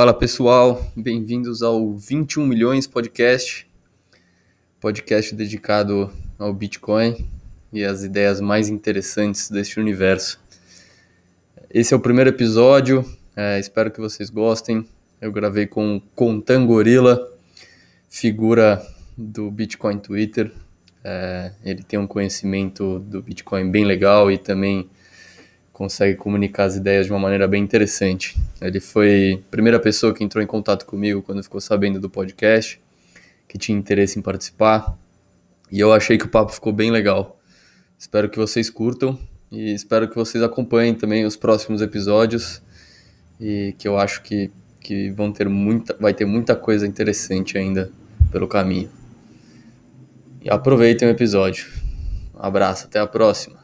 Fala pessoal, bem-vindos ao 21 Milhões Podcast, podcast dedicado ao Bitcoin e às ideias mais interessantes deste universo. Esse é o primeiro episódio, é, espero que vocês gostem. Eu gravei com o Contan figura do Bitcoin Twitter. É, ele tem um conhecimento do Bitcoin bem legal e também consegue comunicar as ideias de uma maneira bem interessante. Ele foi a primeira pessoa que entrou em contato comigo quando ficou sabendo do podcast, que tinha interesse em participar, e eu achei que o papo ficou bem legal. Espero que vocês curtam e espero que vocês acompanhem também os próximos episódios e que eu acho que, que vão ter muita, vai ter muita coisa interessante ainda pelo caminho. E aproveitem o episódio. Um abraço, até a próxima.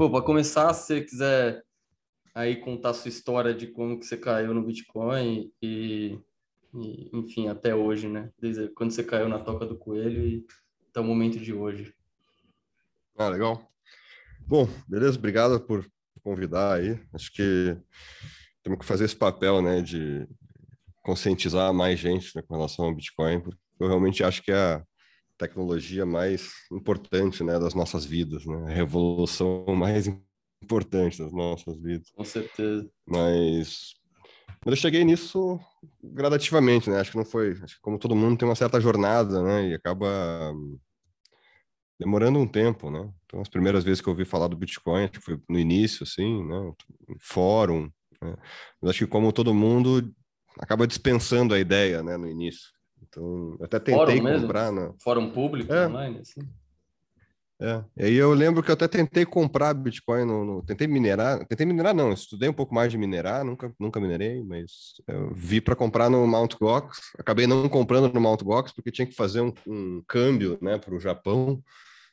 Pô, para começar, se você quiser aí contar sua história de como que você caiu no Bitcoin e, e, enfim, até hoje, né? Desde quando você caiu na toca do coelho e até o momento de hoje. Ah, legal. Bom, beleza, obrigado por convidar aí. Acho que temos que fazer esse papel, né, de conscientizar mais gente né, com relação ao Bitcoin, porque eu realmente acho que é a tecnologia mais importante, né, das nossas vidas, né, a revolução mais importante das nossas vidas. Com certeza. Mas, mas eu cheguei nisso gradativamente, né? Acho que não foi, acho que como todo mundo tem uma certa jornada, né, e acaba demorando um tempo, né? Então, as primeiras vezes que eu ouvi falar do Bitcoin, acho que foi no início, assim, né? Fórum, né? Mas acho que como todo mundo acaba dispensando a ideia, né, no início. Então, até tentei Fórum comprar. Mesmo? Fórum público é. online, assim? É. E aí eu lembro que eu até tentei comprar Bitcoin, no, no, tentei minerar, tentei minerar não, estudei um pouco mais de minerar, nunca, nunca minerei, mas eu vi para comprar no Mt. Gox, acabei não comprando no Mt. Gox porque tinha que fazer um, um câmbio, né, para o Japão,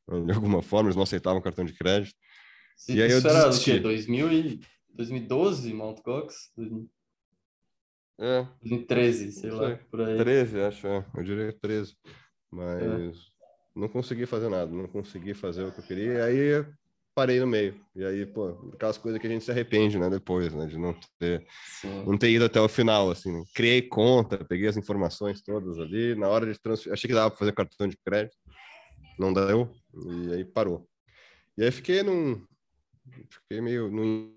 de alguma forma, eles não aceitavam cartão de crédito. Sim, e aí eu era o quê? 2000 e... 2012, Mt. Gox? É. 2013, sei, sei lá, por aí. 13, acho, é. eu diria 13, mas... É não consegui fazer nada, não consegui fazer o que eu queria, e aí parei no meio. E aí, pô, aquelas coisas que a gente se arrepende, né, depois, né, de não ter, não ter ido até o final, assim. Né? Criei conta, peguei as informações todas ali, na hora de transferir, achei que dava para fazer cartão de crédito, não deu, e aí parou. E aí fiquei num, fiquei meio num...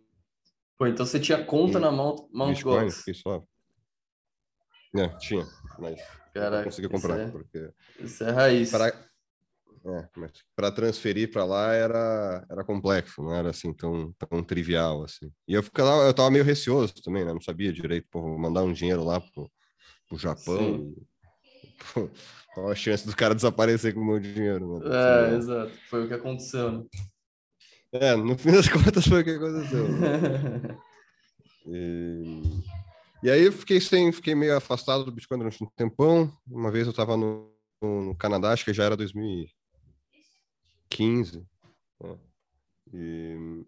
Pô, então você tinha conta na Mount, Mount Gox? só. É, tinha, mas Caraca, não consegui comprar, é, porque... Isso é raiz. Para é, mas para transferir para lá era, era complexo, não era assim tão, tão trivial assim. E eu ficava, eu tava meio receoso também, né? Não sabia direito, pô, mandar um dinheiro lá pro, pro Japão. Pô, qual a chance do cara desaparecer com o meu dinheiro, né? É, exato. Foi o que aconteceu, né? É, no fim das contas foi o que aconteceu. Né? e... e aí eu fiquei sem, fiquei meio afastado do Bitcoin durante um tempão. Uma vez eu estava no, no Canadá, acho que já era 2000 15. Né? E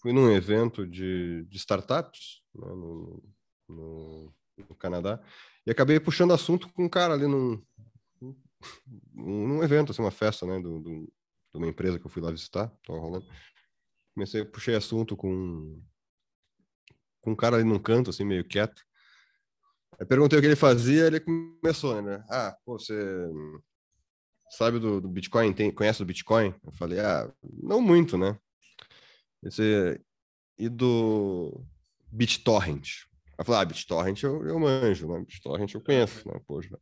fui num evento de, de startups né, no, no, no, Canadá e acabei puxando assunto com um cara ali num, num evento, assim, uma festa né, do, do, de uma empresa que eu fui lá visitar. Tava rolando. Comecei, puxei assunto com, com um cara ali num canto, assim, meio quieto. Aí perguntei o que ele fazia, ele começou, né? Ah, pô, você sabe do, do Bitcoin? Tem, conhece do Bitcoin? Eu falei, ah, não muito, né? Esse, e do BitTorrent? Eu falei, ah, BitTorrent eu, eu manjo, né? BitTorrent eu conheço, né? Pô, já,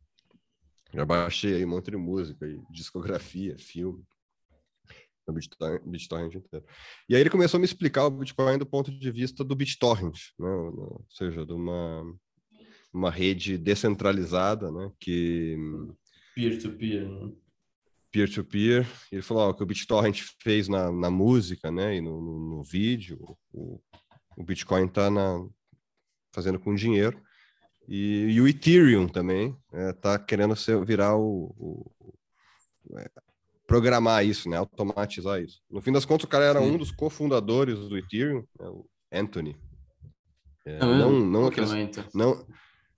já baixei aí um monte de música, discografia, filme. No BitTorrent, BitTorrent inteiro. E aí ele começou a me explicar o Bitcoin do ponto de vista do BitTorrent, né? Ou seja, de uma, uma rede descentralizada, né? Que... Peer-to-peer, -peer, né? peer-to-peer. -peer. Ele falou ó, que o BitTorrent fez na, na música, né, e no, no, no vídeo, o, o Bitcoin está fazendo com dinheiro. E, e, o Ethereum também está é, querendo ser, virar o, o, o é, programar isso, né, automatizar isso. No fim das contas, o cara era Sim. um dos cofundadores do Ethereum, né, o Anthony. É, não, não aqueles, não,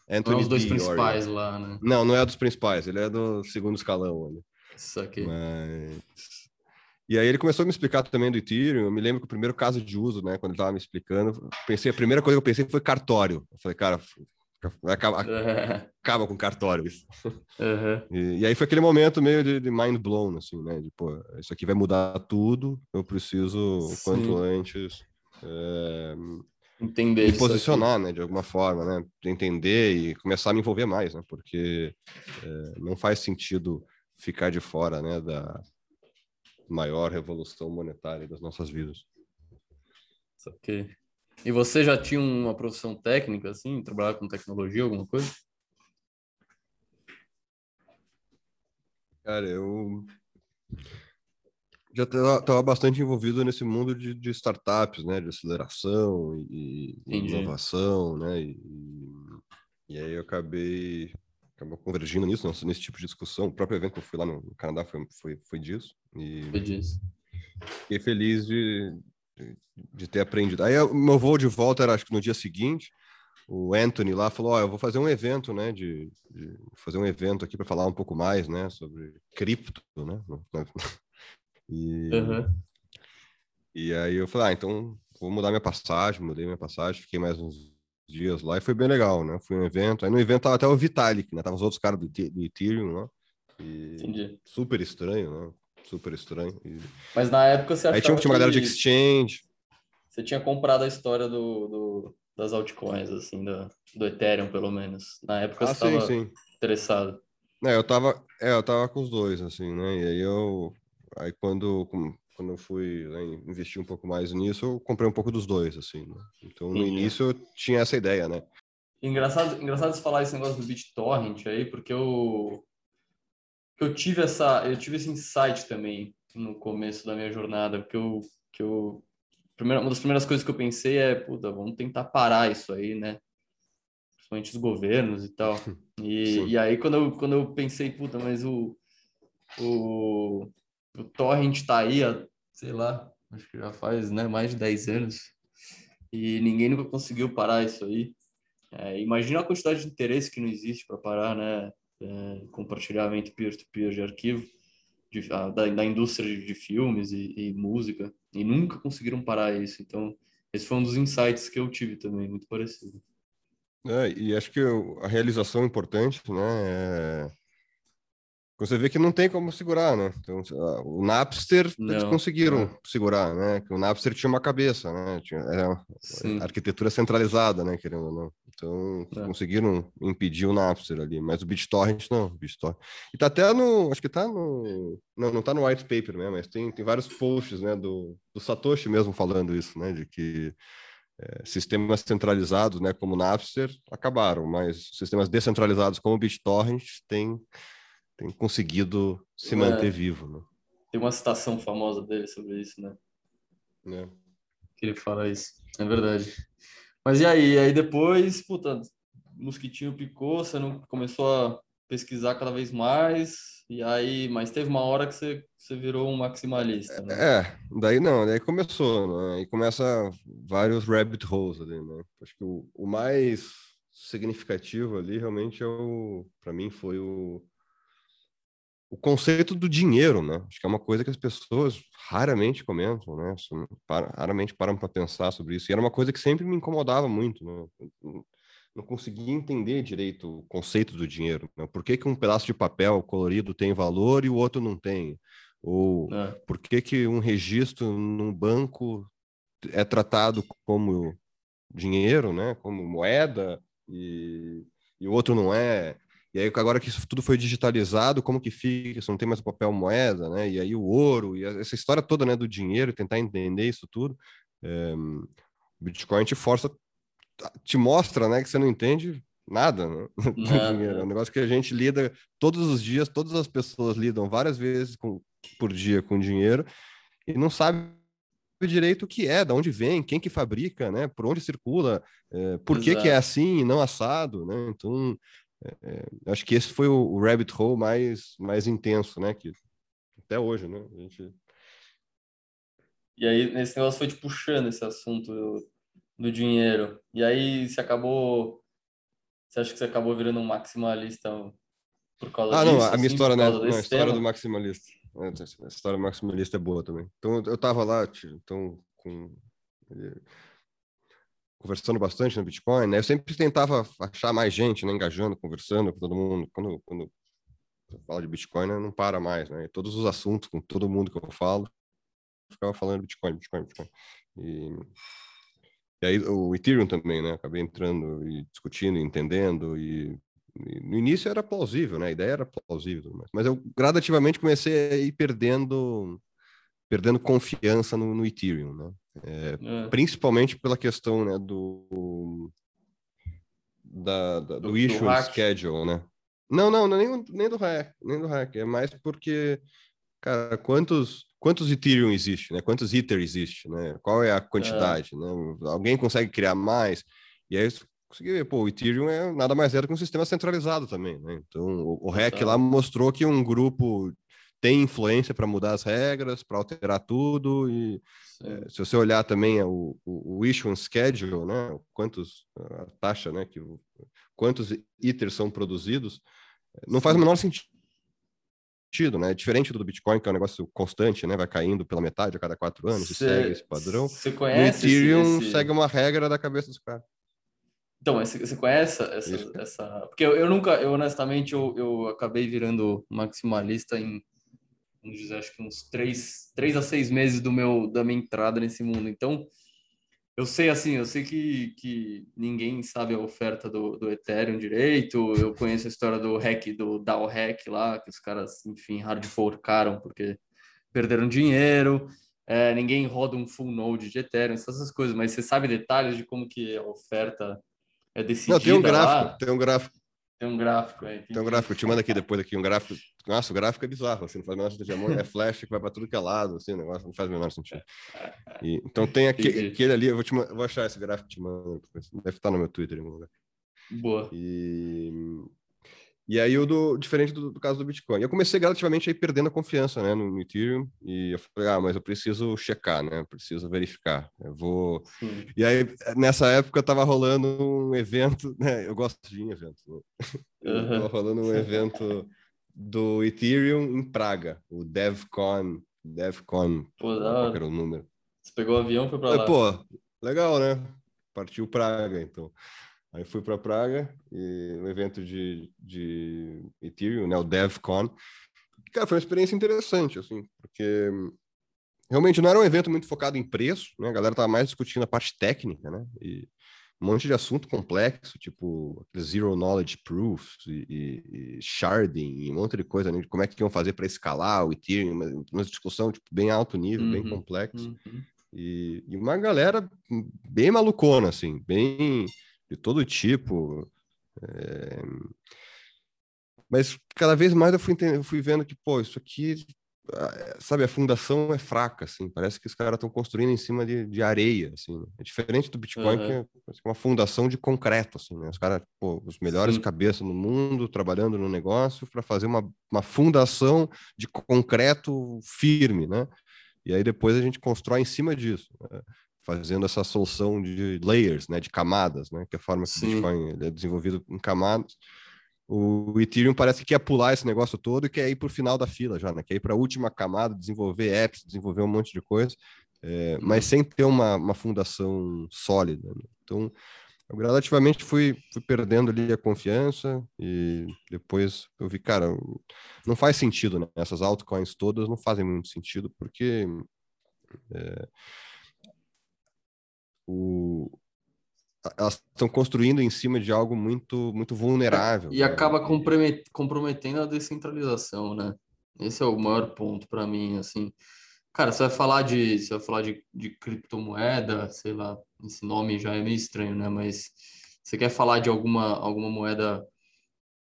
Anthony não é os dois D. principais lá, né? Não, não é dos principais, ele é do segundo escalão. Né? Isso aqui. Mas... E aí ele começou a me explicar também do Ethereum. Eu me lembro que o primeiro caso de uso, né, quando ele estava me explicando, pensei, a primeira coisa que eu pensei foi cartório. Eu falei, cara, acaba, acaba com cartório isso. Uhum. E, e, aí foi aquele momento meio de, de, mind blown, assim, né? De, pô, isso aqui vai mudar tudo, eu preciso, o quanto antes, é, entender me posicionar, né? De alguma forma, né? Entender e começar a me envolver mais, né? Porque é, não faz sentido ficar de fora, né? Da, maior revolução monetária das nossas vidas. Ok. E você já tinha uma profissão técnica, assim, trabalhar com tecnologia, alguma coisa? Cara, eu já estava bastante envolvido nesse mundo de, de, startups, né, de aceleração e, e inovação, né, e, e, aí eu acabei acabou convergindo nisso, nesse tipo de discussão. O próprio evento que eu fui lá no Canadá foi, foi, foi disso. E foi disso. Fiquei feliz de, de, ter aprendido. Aí o meu voo de volta era, acho que no dia seguinte, o Anthony lá falou, ó, oh, eu vou fazer um evento, né, de, de fazer um evento aqui para falar um pouco mais, né, sobre cripto, né, e, uhum. e aí eu falei, ah, então vou mudar minha passagem, mudei minha passagem, fiquei mais uns dias lá e foi bem legal, né? Foi um evento. Aí no evento tava até o Vitalik, né? Tava os outros caras do, do Ethereum lá. E Entendi. Super estranho, né? Super estranho. E... Mas na época você achava Aí tinha, tinha uma galera de exchange. Você tinha comprado a história do, do das altcoins, assim, do, do Ethereum, pelo menos. Na época ah, você sim. interessado. É, eu tava, é, eu tava com os dois, assim, né? E aí eu. Aí quando quando eu fui né, investir um pouco mais nisso, eu comprei um pouco dos dois, assim. Né? Então, no Sim. início, eu tinha essa ideia, né? Engraçado, engraçado você falar esse negócio do BitTorrent aí, porque eu, eu tive essa, eu tive esse insight também no começo da minha jornada, porque eu, que eu, primeira, uma das primeiras coisas que eu pensei é, puta, vamos tentar parar isso aí, né? Principalmente os governos e tal. E, e aí, quando eu, quando eu pensei, puta, mas o, o, o torrent tá aí há sei lá, acho que já faz né, mais de 10 anos, e ninguém nunca conseguiu parar isso aí. É, imagina a quantidade de interesse que não existe para parar, né? É, compartilhamento peer-to-peer de arquivo de, a, da, da, indústria de, de filmes e, e, música, e nunca conseguiram parar isso. Então, esse foi um dos insights que eu tive também, muito parecido. É, e acho que a realização importante, né, é você vê que não tem como segurar, né? Então, o Napster não, eles conseguiram não. segurar, né? O Napster tinha uma cabeça, né? Tinha, era arquitetura centralizada, né? Querendo ou não. Então, é. conseguiram impedir o Napster ali, mas o BitTorrent não, BitTorrent. E tá até no, acho que tá no, não, não tá no white paper, né? Mas tem, tem vários posts, né? Do, do Satoshi mesmo falando isso, né? De que é, sistemas centralizados, né? Como o Napster acabaram, mas sistemas descentralizados como o BitTorrent têm tem conseguido se manter é. vivo. Né? Tem uma citação famosa dele sobre isso, né? É. Que ele fala isso. É verdade. Mas e aí? Aí depois, puta, mosquitinho picou, você não começou a pesquisar cada vez mais, e aí, mas teve uma hora que você, você virou um maximalista, né? É, daí não, daí começou, né? Aí começa vários rabbit holes ali, né? Acho que o, o mais significativo ali realmente é o, para mim foi o o conceito do dinheiro, né? Acho que é uma coisa que as pessoas raramente comentam, né? Raramente param para pensar sobre isso. E era uma coisa que sempre me incomodava muito, né? Não conseguia entender direito o conceito do dinheiro. Né? Por que, que um pedaço de papel colorido tem valor e o outro não tem? Ou é. por que, que um registro num banco é tratado como dinheiro, né? Como moeda e, e o outro não é? E aí, agora que isso tudo foi digitalizado, como que fica? Você não tem mais papel moeda, né? E aí o ouro, e essa história toda né, do dinheiro, tentar entender isso tudo. É, o Bitcoin te força, te mostra né, que você não entende nada né, do dinheiro. É um negócio que a gente lida todos os dias, todas as pessoas lidam várias vezes com, por dia com dinheiro e não sabe direito o que é, de onde vem, quem que fabrica, né, por onde circula, é, por que, que é assim e não assado, né? Então, é, acho que esse foi o, rabbit hole mais, mais intenso, né? Que, até hoje, né? A gente... E aí, esse negócio foi te puxando esse assunto do, do dinheiro. E aí, você acabou Você acha que você acabou virando um maximalista por causa ah, disso? Ah, não, a minha assim, história, né? Não, a história tema? do maximalista. A história do maximalista é boa também. Então, eu tava lá, então, com conversando bastante no Bitcoin, né? Eu sempre tentava achar mais gente, né? Engajando, conversando com todo mundo. Quando, quando eu falo de Bitcoin, né? não para mais, né? todos os assuntos com todo mundo que eu falo, eu ficava falando Bitcoin, Bitcoin, Bitcoin. E, e aí o Ethereum também, né? Acabei entrando e discutindo, entendendo e, e no início era plausível, né? A ideia era plausível, mas eu gradativamente comecei a ir perdendo perdendo confiança no, no Ethereum, né? É, é. Principalmente pela questão né, do, da, da do, do issue do schedule, né? Não, não, não nem, nem do hack, nem do hack. É mais porque, cara, quantos quantos Ethereum existe, né? Quantos Ether existe, né? Qual é a quantidade, é. né? Alguém consegue criar mais? E aí consegui ver, pô, o Ethereum é nada mais é do que um sistema centralizado também, né? Então, o, o REC lá mostrou que um grupo tem influência para mudar as regras, para alterar tudo. E é, se você olhar também é, o, o, o issuance schedule, né, quantos a taxa, né, que quantos iters são produzidos, não faz o menor sentido, né? Diferente do Bitcoin, que é um negócio constante, né? Vai caindo pela metade a cada quatro anos cê, segue esse padrão. Você conhece? O Ethereum esse... segue uma regra da cabeça dos caras. Então, você conhece essa, essa... Porque eu, eu, nunca, eu honestamente, eu, eu acabei virando maximalista em vamos dizer, acho que uns três, três a seis meses do meu da minha entrada nesse mundo. Então, eu sei assim, eu sei que, que ninguém sabe a oferta do, do Ethereum direito. Eu conheço a história do hack, do DAO hack lá, que os caras, enfim, hard forcaram porque perderam dinheiro. É, ninguém roda um full node de Ethereum, essas coisas, mas você sabe detalhes de como que a oferta é decidida Não, tem um gráfico, lá? tem um gráfico tem um gráfico aí. Tem um gráfico, eu te mando aqui depois aqui um gráfico. Nossa, o gráfico é bizarro, assim, não faz o menor sentido. É flash que vai para tudo que é lado, assim, o negócio não faz o menor sentido. E, então tem aquele, aquele ali, eu vou, te, vou achar esse gráfico te mando, deve estar no meu Twitter em algum lugar. Boa. E e aí o do diferente do, do, caso do Bitcoin. Eu comecei gradativamente aí perdendo a confiança, né, no, no, Ethereum, e eu falei, ah, mas eu preciso checar, né? Eu preciso verificar. Eu vou. Sim. E aí nessa época tava rolando um evento, né? Eu gosto de eventos. Né? Uhum. Tava rolando um evento do Ethereum em Praga, o DevCon, DevCon, Pô, qual era o número. Você pegou o avião, foi para lá. Pô, legal, né? Partiu Praga, então. Aí fui para Praga, e um evento de, de Ethereum, né, o DevCon. Cara, foi uma experiência interessante, assim, porque realmente não era um evento muito focado em preço, né? A galera tava mais discutindo a parte técnica, né? E um monte de assunto complexo, tipo zero knowledge proofs e, e, e sharding e um monte de coisa, né? Como é que iam fazer para escalar o Ethereum, uma, uma discussão tipo, bem alto nível, uhum, bem complexo. Uhum. E, e uma galera bem malucona, assim, bem de todo tipo. É... Mas cada vez mais eu fui, eu fui vendo que, pô, isso aqui, sabe, a fundação é fraca, assim, parece que os caras estão construindo em cima de, de areia, assim. Né? É diferente do Bitcoin, uhum. que é uma fundação de concreto, assim, né? Os caras, pô, os melhores Sim. cabeças no mundo, trabalhando no negócio para fazer uma, uma fundação de concreto firme, né? E aí depois a gente constrói em cima disso. Né? Fazendo essa solução de layers, né, de camadas, né, que é a forma que Sim. o Bitcoin é desenvolvido em camadas. O Ethereum parece que quer pular esse negócio todo e quer ir para o final da fila já, né? Quer ir para a última camada, desenvolver apps, desenvolver um monte de coisa, é, uhum. mas sem ter uma, uma fundação sólida. Né? Então, eu gradativamente fui, fui perdendo ali a confiança e depois eu vi, cara, não faz sentido, né? Essas altcoins todas não fazem muito sentido porque é, o, elas estão construindo em cima de algo muito muito vulnerável. E né? acaba comprometendo a descentralização, né? Esse é o maior ponto para mim, assim. Cara, você vai falar de, você vai falar de, de criptomoeda, sei lá, esse nome já é meio estranho, né? Mas você quer falar de alguma alguma moeda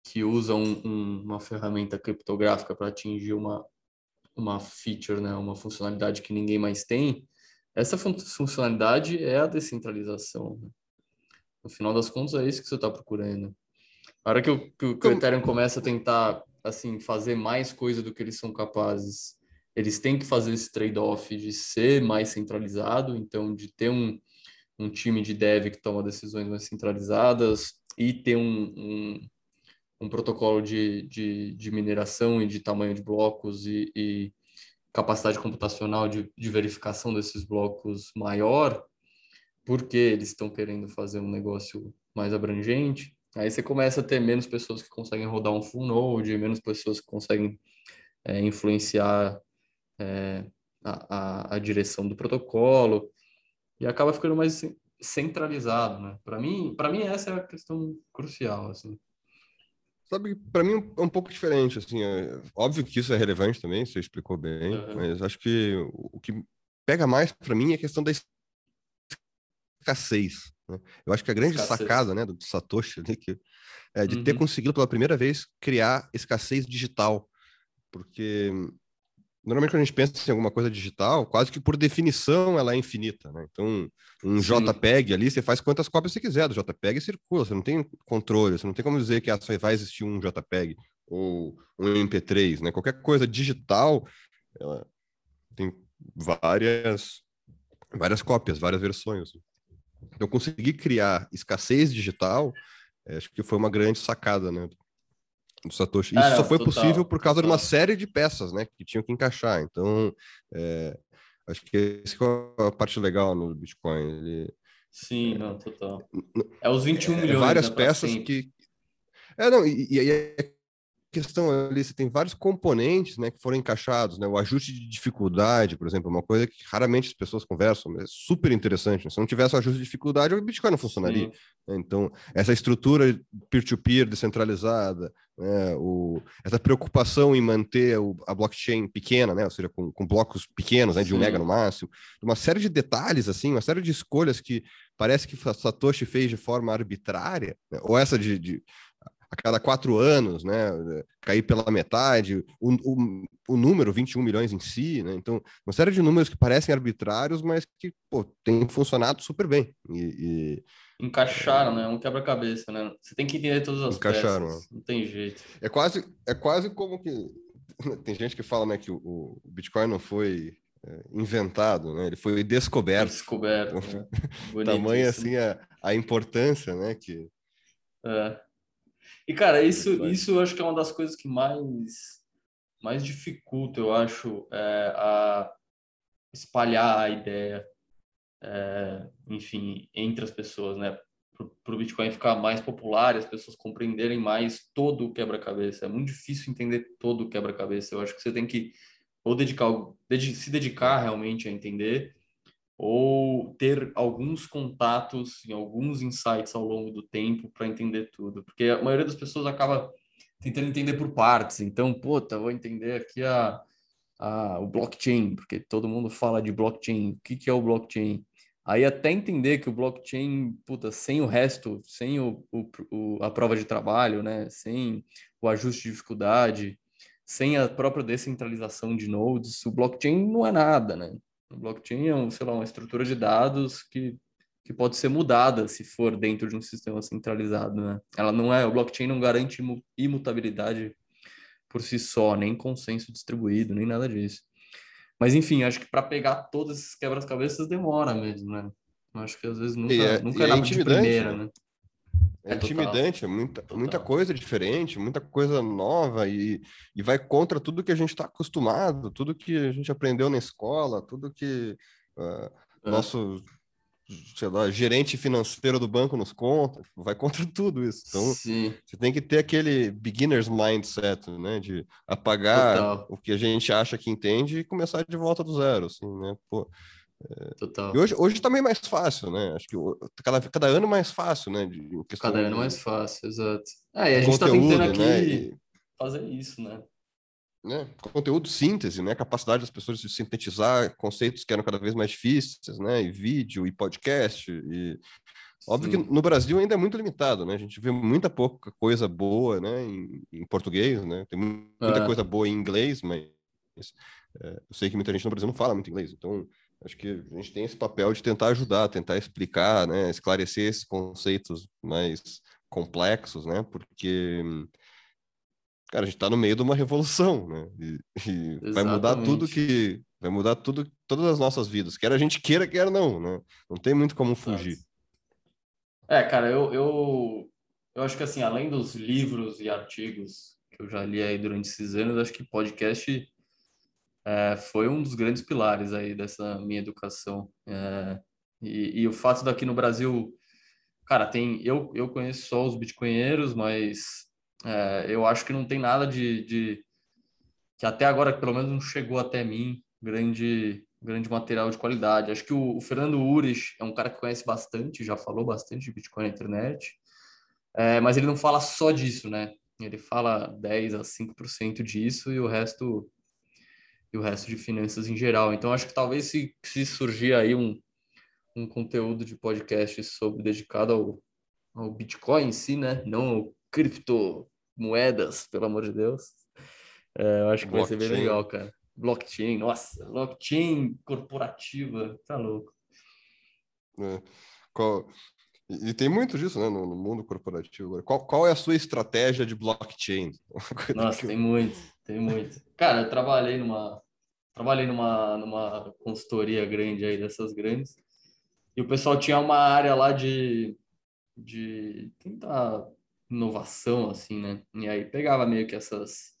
que usa um, um, uma ferramenta criptográfica para atingir uma uma feature, né? Uma funcionalidade que ninguém mais tem? Essa funcionalidade é a descentralização. Né? No final das contas, é isso que você está procurando. A hora que o, que o Ethereum começa a tentar assim fazer mais coisa do que eles são capazes, eles têm que fazer esse trade-off de ser mais centralizado, então de ter um, um time de dev que toma decisões mais centralizadas e ter um, um, um protocolo de, de, de, mineração e de tamanho de blocos e, e capacidade computacional de, de verificação desses blocos maior, porque eles estão querendo fazer um negócio mais abrangente. Aí você começa a ter menos pessoas que conseguem rodar um full node, menos pessoas que conseguem é, influenciar é, a, a, a, direção do protocolo e acaba ficando mais centralizado, né? Para mim, para mim essa é a questão crucial, assim. Sabe, para mim é um pouco diferente, assim, é, óbvio que isso é relevante também, você explicou bem, uhum. mas acho que o, que pega mais para mim é a questão da escassez. Né? Eu acho que a grande escassez. sacada, né, do Satoshi ali, que é de uhum. ter conseguido pela primeira vez criar escassez digital, porque normalmente quando a gente pensa em alguma coisa digital, quase que por definição ela é infinita, né? Então, um. JPEG ali, você faz quantas cópias você quiser do JPEG e circula, você não tem controle, você não tem como dizer que ah, só vai existir um JPEG ou um MP3, né? Qualquer coisa digital, ela tem várias várias cópias, várias versões. Então, conseguir criar escassez digital, é, acho que foi uma grande sacada, né? Do Satoshi. Isso só foi total, possível por causa total. de uma série de peças, né, que tinham que encaixar. Então, é, acho que essa é a parte legal no Bitcoin. Ele, Sim, é, não, total. É os 21 é, milhões. Várias né, peças que. É, não, e, e é questão ali, você tem vários componentes né, que foram encaixados, né? O ajuste de dificuldade, por exemplo, é uma coisa que raramente as pessoas conversam, mas é super interessante. Né? Se não tivesse o ajuste de dificuldade, o Bitcoin não funcionaria. Né? Então, essa estrutura peer-to-peer -peer descentralizada, né? o, essa preocupação em manter o, a blockchain pequena, né? ou seja, com, com blocos pequenos, né? de um mega no máximo, uma série de detalhes, assim, uma série de escolhas que parece que Satoshi fez de forma arbitrária, né? ou essa de, de a cada quatro anos, né, cair pela metade, o, o, o, número, 21 milhões em si, né, então, uma série de números que parecem arbitrários, mas que, pô, tem funcionado super bem. E, e... Encaixaram, né, um quebra-cabeça, né, você tem que entender todas as Encaixaram, peças, não tem jeito. É quase, é quase como que, tem gente que fala, né, que o, o Bitcoin não foi é, inventado, né? Ele foi descoberto. Descoberto. Então, né? Tamanho assim a, a importância, né? Que é. E, cara, isso, isso eu acho que é uma das coisas que mais, mais dificulta, eu acho, é, a espalhar a ideia, é, enfim, entre as pessoas, né? Para o Bitcoin ficar mais popular e as pessoas compreenderem mais todo o quebra-cabeça. É muito difícil entender todo o quebra-cabeça. Eu acho que você tem que ou dedicar, se dedicar realmente a entender ou ter alguns contatos e alguns insights ao longo do tempo para entender tudo, porque a maioria das pessoas acaba tentando entender por partes. Então, puta, vou entender aqui a, a, o blockchain, porque todo mundo fala de blockchain. O que, que é o blockchain? Aí até entender que o blockchain, puta, sem o resto, sem o, o, a prova de trabalho, né, sem o ajuste de dificuldade, sem a própria descentralização de nodes, o blockchain não é nada, né? O blockchain é, um, sei lá, uma estrutura de dados que, que pode ser mudada se for dentro de um sistema centralizado, né? Ela não é, o blockchain não garante imutabilidade por si só, nem consenso distribuído, nem nada disso. Mas enfim, acho que para pegar todos esses quebras-cabeças demora mesmo, né? Acho que às vezes nunca, é, nunca é, nada de primeira, né? né? É, intimidante, é muita, muita coisa diferente, muita coisa nova e, e vai contra tudo que a gente está acostumado, tudo que a gente aprendeu na escola, tudo que uh, é. nosso lá, gerente financeiro do banco nos conta, vai contra tudo isso. Então, Sim. você tem que ter aquele beginner's mindset, né, de apagar Total. o que a gente acha que entende e começar de volta do zero, assim, né? Pô, Total. E hoje, hoje também é mais fácil, né? Acho que cada, cada ano mais fácil, né? De, cada ano mais fácil, exato. Ah, e a gente está tentando aqui né? e... fazer isso, né? né? Conteúdo síntese, né? Capacidade das pessoas de sintetizar conceitos que eram cada vez mais difíceis, né? E vídeo, e podcast, e... Óbvio Sim. que no Brasil ainda é muito limitado, né? A gente vê muita pouca coisa boa, né? Em, em português, né? Tem muita é. coisa boa em inglês, mas é, eu sei que muita gente no Brasil não fala muito inglês, então Acho que a gente tem esse papel de tentar ajudar, tentar explicar, né, esclarecer esses conceitos mais complexos, né, porque cara, a gente está no meio de uma revolução, né? E, e vai mudar tudo que vai mudar tudo, todas as nossas vidas, quer a gente queira, quer não, né? Não tem muito como fugir. É, cara, eu, eu, eu acho que assim, além dos livros e artigos que eu já li aí durante esses anos, acho que podcast é, foi um dos grandes pilares aí dessa minha educação. É, e, e, o fato daqui no Brasil, cara, tem eu, eu conheço só os bitcoinheiros, mas é, eu acho que não tem nada de, de, que até agora pelo menos não chegou até mim grande grande material de qualidade. Acho que o, o Fernando Ures é um cara que conhece bastante, já falou bastante de Bitcoin na internet, é, mas ele não fala só disso, né? Ele fala 10 a 5% disso e o resto e o resto de finanças em geral. Então acho que talvez se, se surgir aí um, um conteúdo de podcast sobre dedicado ao, ao Bitcoin em si, né? Não criptomoedas, pelo amor de Deus. É, eu acho que blockchain. vai ser bem legal, cara. Blockchain, nossa, blockchain corporativa, tá louco. É. Qual... E tem muito disso, né, no, no mundo corporativo. Qual, qual é a sua estratégia de blockchain? Nossa, tem muito, tem muito. Cara, eu trabalhei numa, trabalhei numa, numa consultoria grande aí dessas grandes e o pessoal tinha uma área lá de, de tentar inovação, assim, né? E aí pegava meio que essas,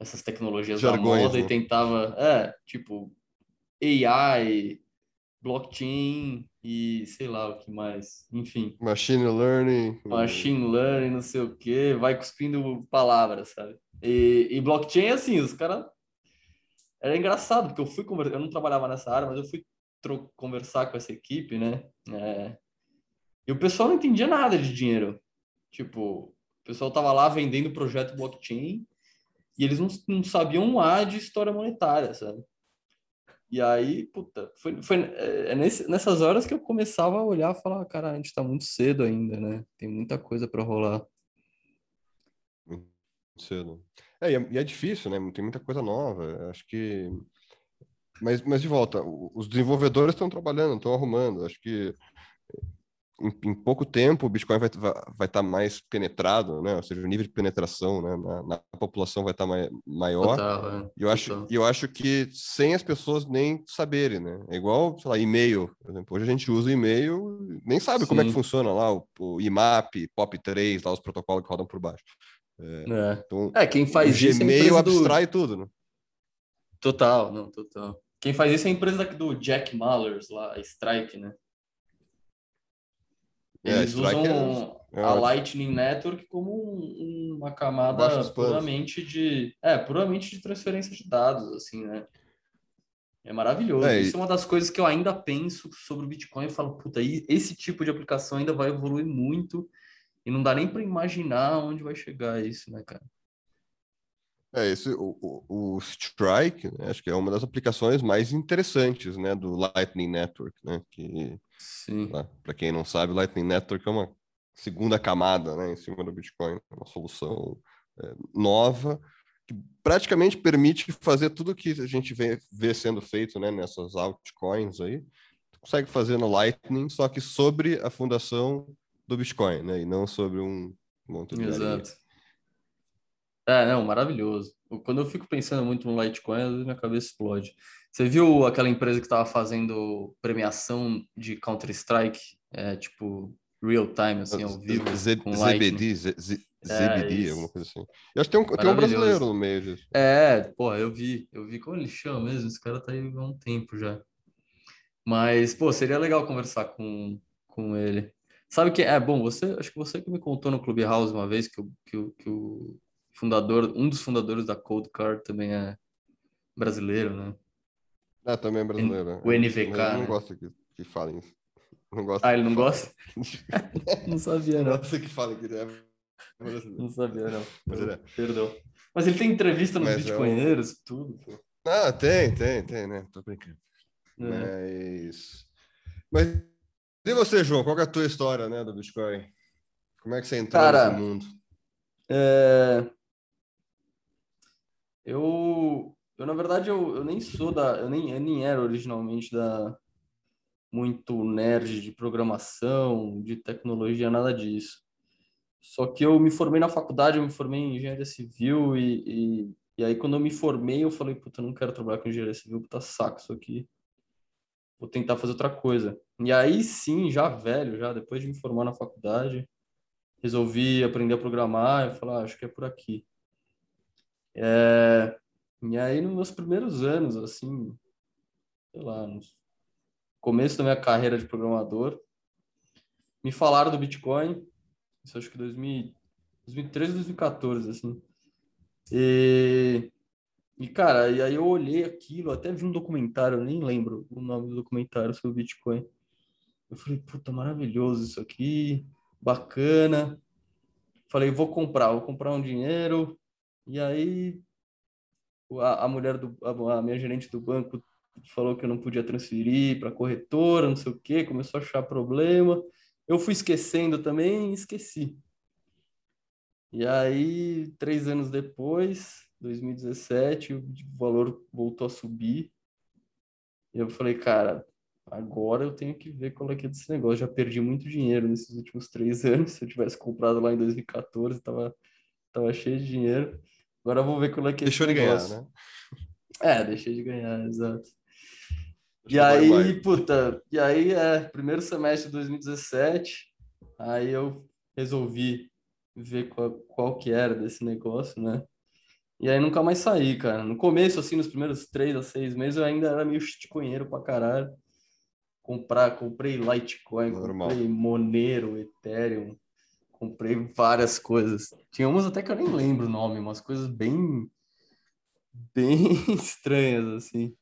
essas tecnologias Jargões, da moda né? e tentava, é, tipo, AI, blockchain e sei lá o que mais, enfim. Machine learning. Machine learning, não sei o que, vai cuspindo palavras, sabe? E, e blockchain, assim, os caras. Era engraçado, porque eu fui conversar, eu não trabalhava nessa área, mas eu fui conversar com essa equipe, né? É... E o pessoal não entendia nada de dinheiro. Tipo, o pessoal tava lá vendendo o projeto blockchain e eles não, não sabiam um A de história monetária, sabe? E aí, puta, foi, foi é, é nesse, nessas horas que eu começava a olhar e falar, cara, a gente tá muito cedo ainda, né? Tem muita coisa para rolar. Muito cedo. É, e é, e é difícil, né? Tem muita coisa nova. Acho que mas, mas de volta, os desenvolvedores estão trabalhando, estão arrumando. Acho que em, em, pouco tempo o Bitcoin vai estar vai, tá mais penetrado, né? Ou seja, o nível de penetração né? na, na população vai estar tá mai, maior. Total, é. Eu acho, eu acho que sem as pessoas nem saberem, né? É igual, sei lá, e-mail, por exemplo. Hoje a gente usa e-mail, nem sabe Sim. como é que funciona lá o, o IMAP, POP3, lá os protocolos que rodam por baixo. É, é. Então, é quem faz o isso. É Gmail abstrai do... tudo, né? Total, não, total. Quem faz isso é a empresa do Jack Mallers, lá, a Strike, né? É, Eles é, usam é, a Lightning Network como um, uma camada puramente de, é, puramente de transferência de dados, assim, né? É maravilhoso. É, Isso é uma das coisas que eu ainda penso sobre o Bitcoin. Eu falo, puta, esse tipo de aplicação ainda vai evoluir muito e não dá nem para imaginar onde vai chegar isso, né, cara? É, esse, o, o, o Strike, né, acho que é uma das aplicações mais interessantes, né, do Lightning Network, né, que, para quem não sabe, Lightning Network é uma segunda camada, né, em cima do Bitcoin, uma solução é, nova, que praticamente permite fazer tudo que a gente vê, vê sendo feito, né, nessas altcoins aí, consegue fazer no Lightning, só que sobre a fundação do Bitcoin, né, e não sobre um monte de Exato. É, não, maravilhoso. Quando eu fico pensando muito no Litecoin, às vezes minha cabeça explode. Você viu aquela empresa que estava fazendo premiação de Counter-Strike, é, tipo, real time, assim, ao vivo? Z com ZBD, ZBD, é, alguma coisa assim. Eu acho que tem um, tem um brasileiro no meio disso. É, pô, eu vi, eu vi. Como ele chama mesmo? Esse cara tá aí há um tempo já. Mas, pô, seria legal conversar com, com ele. Sabe que é bom, você acho que você que me contou no Clubhouse uma vez que, que, que o fundador, um dos fundadores da Cold Card também é brasileiro, né? Ah, também é brasileiro. O NVK. Eu não né? gosto que, que falem isso. Não gosto ah, ele não gosta? não sabia, não. Gosto que falem que ele é brasileiro. Não sabia, não. Mas é. Perdão. Mas ele tem entrevista nos Bitcoinheiros, é um... tudo. Pô. Ah, tem, tem, tem, né? Tô brincando. É. Mas... Mas e você, João? Qual é a tua história, né, do Bitcoin? Como é que você entrou Cara, nesse mundo? É... Eu, eu na verdade, eu, eu nem sou da. Eu nem, eu nem era originalmente da. Muito nerd de programação, de tecnologia, nada disso. Só que eu me formei na faculdade, eu me formei em engenharia civil e, e, e aí quando eu me formei eu falei, puta, eu não quero trabalhar com engenharia civil, puta saco isso aqui. Vou tentar fazer outra coisa. E aí sim, já velho, já depois de me formar na faculdade, resolvi aprender a programar e falar, ah, acho que é por aqui. É... E aí nos meus primeiros anos, assim, sei lá, no começo da minha carreira de programador, me falaram do Bitcoin, isso acho que 2000, 2013, 2014, assim. E, e, cara, e aí eu olhei aquilo, até vi um documentário, eu nem lembro o nome do documentário sobre Bitcoin. Eu falei, puta, maravilhoso isso aqui, bacana. Falei, vou comprar, vou comprar um dinheiro. E aí a, a mulher do a, a minha gerente do banco falou que eu não podia transferir para corretora, não sei o quê, começou a achar problema. Eu fui esquecendo também esqueci. E aí, três anos depois, 2017, o valor voltou a subir. E eu falei, cara, agora eu tenho que ver qual é que é desse negócio. Já perdi muito dinheiro nesses últimos três anos. Se eu tivesse comprado lá em 2014, tava, tava cheio de dinheiro. Agora vou ver qual é que é Deixou de ganhar, né? É, deixei de ganhar, exato. E aí, puta, e aí é primeiro semestre de 2017, aí eu resolvi ver qual, qual que era desse negócio, né? E aí nunca mais saí, cara. No começo, assim, nos primeiros três a seis meses, eu ainda era meio chiticonheiro pra caralho. Comprar, comprei Litecoin, Normal. comprei Monero, Ethereum, comprei várias coisas. Tinha umas até que eu nem lembro o nome, umas coisas bem, bem estranhas, assim.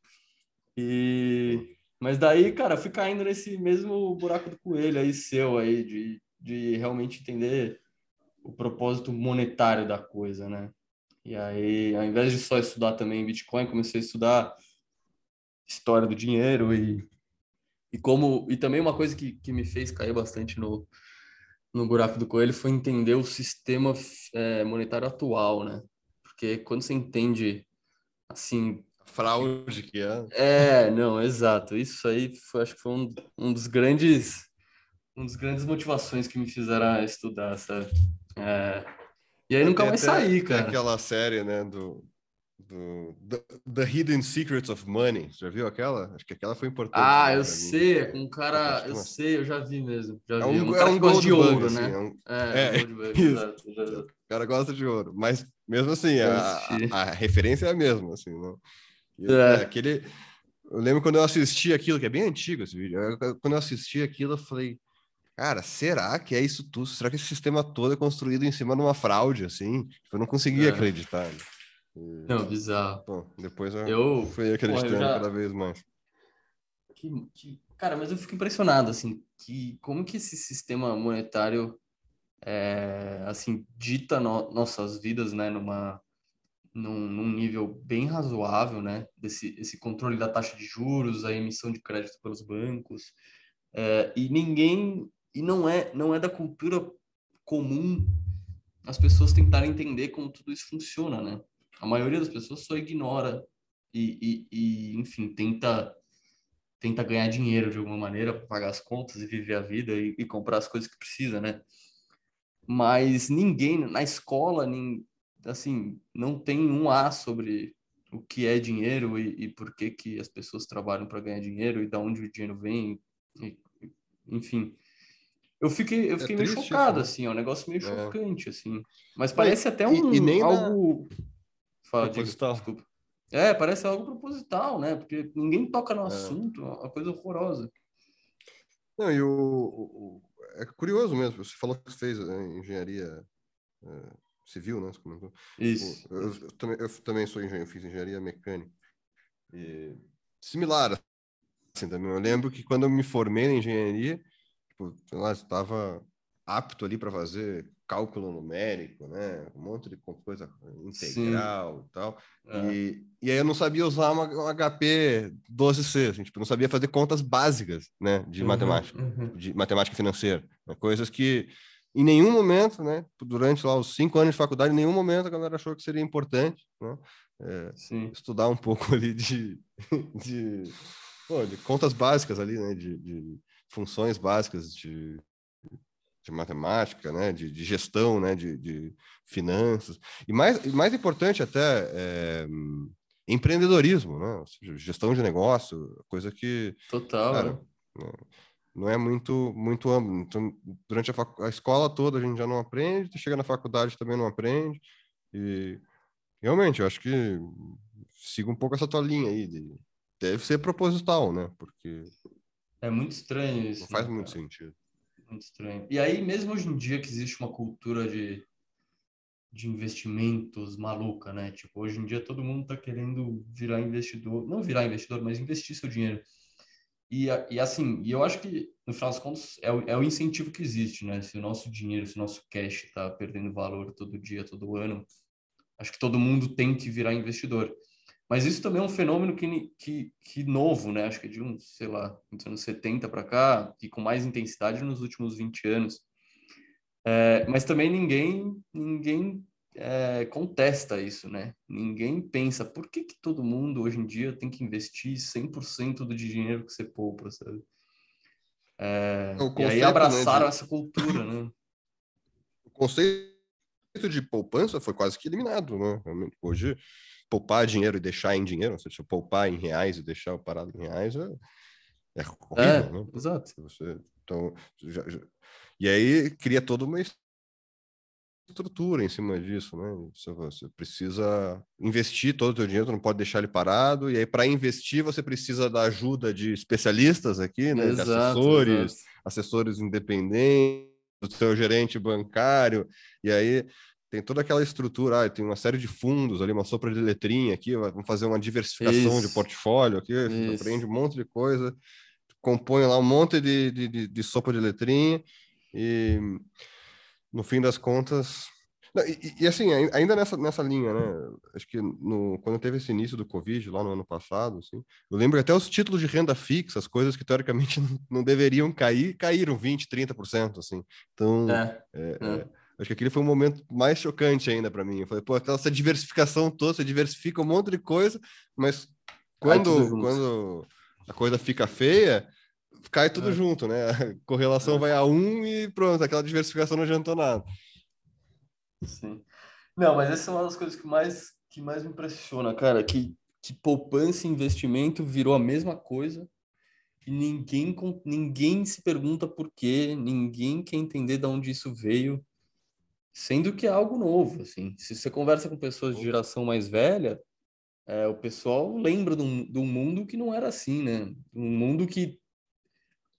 E... Mas daí, cara, fui caindo nesse mesmo buraco do coelho aí seu aí, de, de realmente entender o propósito monetário da coisa, né? E aí, ao invés de só estudar também Bitcoin, comecei a estudar história do dinheiro e, e como e também uma coisa que, que me fez cair bastante no, no buraco do coelho foi entender o sistema é, monetário atual, né? Porque quando você entende assim fraude que é. É, não, exato. Isso aí foi, acho que foi um, um dos grandes um dos grandes motivações que me fizeram estudar, sabe? É... E aí nunca mais saí, cara. Aquela série, né, do, do the, the, Hidden Secrets of Money. Já viu aquela? Acho que aquela foi importante. Ah, eu sei, com um cara, eu sei, eu já vi mesmo. Já é vi. um, um, é um gosto de ouro, assim, né? É, um... é, é bug, já... O cara gosta de ouro, mas mesmo assim, a, a, a, referência é a mesma, assim, né? É. Aquele... Eu lembro quando eu assisti aquilo, que é bem antigo esse vídeo. Eu, quando eu assisti aquilo, eu falei, cara, será que é isso tudo? Será que esse sistema todo é construído em cima de uma fraude, assim? Tipo, eu não conseguia é. acreditar. Né? E... Não, bizarro. Bom, depois eu, eu... fui acreditando eu já... cada vez mais. Que, que... Cara, mas eu fico impressionado, assim, que como que esse sistema monetário, é, assim, dita no... nossas vidas, né, numa num, num, nível bem razoável, né? Desse esse controle da taxa de juros, a emissão de crédito pelos bancos, é, e ninguém e não é não é da cultura comum as pessoas tentarem entender como tudo isso funciona, né? A maioria das pessoas só ignora e, e, e enfim tenta tenta ganhar dinheiro de alguma maneira para pagar as contas e viver a vida e, e comprar as coisas que precisa, né? Mas ninguém na escola, nem, assim, não tem um A sobre o que é dinheiro e, e por que, que as pessoas trabalham para ganhar dinheiro e da onde o dinheiro vem, e, enfim. Eu fiquei, eu é fiquei é meio triste, chocado, assim, é um negócio meio é. chocante, assim. Mas parece até um algo. Na... Fala, proposital. desculpa. É, parece algo proposital, né? Porque ninguém toca no é. assunto, é uma coisa horrorosa. Não, e o, o, é curioso mesmo. Você falou que fez né, engenharia civil, né? Você comentou. Isso. Eu, eu, eu, também, eu também sou engenheiro, fiz engenharia mecânica. E, similar, assim, também. Eu lembro que quando eu me formei na engenharia, tipo, lá, estava apto ali para fazer cálculo numérico, né? Um monte de coisa integral Sim. e tal. É. E, e aí eu não sabia usar uma, um HP 12C, assim, tipo, não sabia fazer contas básicas, né? De uhum, matemática, uhum. de matemática financeira. Né? Coisas que em nenhum momento, né, durante lá os cinco anos de faculdade, em nenhum momento a galera achou que seria importante, né, é, estudar um pouco ali de, de, pô, de contas básicas ali, né, de, de, funções básicas de de matemática, né, de, de gestão, né, de, de, finanças e mais mais importante até é, empreendedorismo, né, seja, gestão de negócio, coisa que total cara, né? não é muito muito amplo. Então, durante a, a, escola toda a gente já não aprende, chega na faculdade também não aprende e realmente eu acho que siga um pouco essa tua linha aí de, deve ser proposital, né? Porque é muito estranho isso. Não faz né, muito sentido muito estranho. E aí, mesmo hoje em dia que existe uma cultura de, de investimentos maluca, né? Tipo, hoje em dia todo mundo tá querendo virar investidor, não virar investidor, mas investir seu dinheiro. E, e assim, e eu acho que, no final das contas, é o, é o incentivo que existe, né? Se o nosso dinheiro, se o nosso cash está perdendo valor todo dia, todo ano, acho que todo mundo tem que virar investidor. Mas isso também é um fenômeno que, que, que novo, né? Acho que é de uns, sei lá, dos anos 70 para cá, e com mais intensidade nos últimos 20 anos. É, mas também ninguém, ninguém é, contesta isso, né? Ninguém pensa por que, que todo mundo hoje em dia tem que investir 100% do dinheiro que você poupa, sabe? É, e aí abraçaram né, de... essa cultura, né? O conceito de poupança foi quase que eliminado, né? Hoje poupar dinheiro e deixar em dinheiro, ou seja, poupar em reais e deixar o parado em reais é, é horrível, é, né? Exato. Você, então, já, já, e aí cria toda uma estrutura em cima disso, né? Você, você precisa investir todo o seu dinheiro, não pode deixar ele parado, e aí para investir você precisa da ajuda de especialistas aqui, né? Exato, assessores, exato. assessores independentes, do seu gerente bancário, e aí tem toda aquela estrutura, ah, tem uma série de fundos ali, uma sopa de letrinha aqui, vamos fazer uma diversificação Isso. de portfólio aqui, aprende um monte de coisa, compõe lá um monte de, de, de, de sopa de letrinha e no fim das contas e, e, assim, ainda nessa, nessa linha, né? Acho que no, quando teve esse início do Covid, lá no ano passado, assim, eu lembro até os títulos de renda fixa, as coisas que teoricamente não, não deveriam cair, caíram 20%, 30%, assim. Então, é, é, é. é Acho que aquele foi um momento mais chocante ainda para mim. Eu falei, pô, aquela essa diversificação toda, você diversifica um monte de coisa, mas quando, quando a coisa fica feia, cai tudo é. junto, né? A correlação é. vai a um e pronto, aquela diversificação não adiantou nada. Sim. Não, mas essa é uma das coisas que mais, que mais me impressiona, cara, que, que poupança e investimento virou a mesma coisa e ninguém, ninguém se pergunta por quê, ninguém quer entender de onde isso veio sendo que é algo novo, assim. Se você conversa com pessoas de geração mais velha, é, o pessoal lembra de um, mundo que não era assim, né? Um mundo que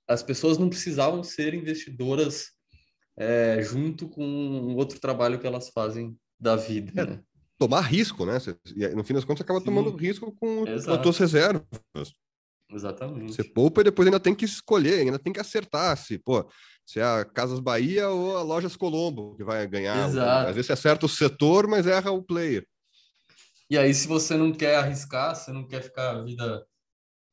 as pessoas não precisavam ser investidoras é, junto com outro trabalho que elas fazem da vida, é, né? Tomar risco, né? E no fim das contas, você acaba Sim. tomando risco com Exato. as suas reservas. Exatamente. Você poupa e depois ainda tem que escolher, ainda tem que acertar se, pô, se é a Casas Bahia ou a Lojas Colombo que vai ganhar. Exato. Às vezes você acerta o setor, mas erra o player. E aí, se você não quer arriscar, você não quer ficar a vida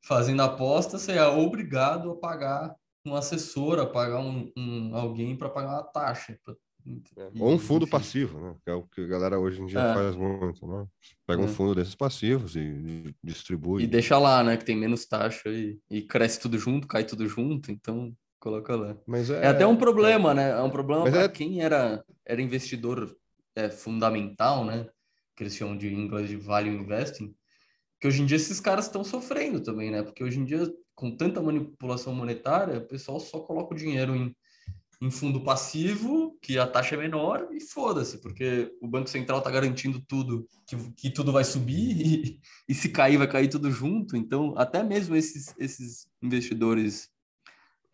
fazendo aposta, você é obrigado a pagar um assessor, a pagar um, um alguém para pagar uma taxa. Pra... É. Ou um fundo Enfim. passivo, né? Que é o que a galera hoje em dia é. faz muito, né? Pega é. um fundo desses passivos e, e, distribui. E deixa lá, né? Que tem menos taxa e, e cresce tudo junto, cai tudo junto, então Coloca lá. Mas é, é até um problema, é, né? É um problema para é... quem era, era investidor é, fundamental, né? Que eles chamam de inglês de value investing. Que hoje em dia esses caras estão sofrendo também, né? Porque hoje em dia, com tanta manipulação monetária, o pessoal só coloca o dinheiro em, em fundo passivo, que a taxa é menor, e foda-se, porque o Banco Central está garantindo tudo, que, que tudo vai subir, e, e se cair, vai cair tudo junto. Então, até mesmo esses, esses investidores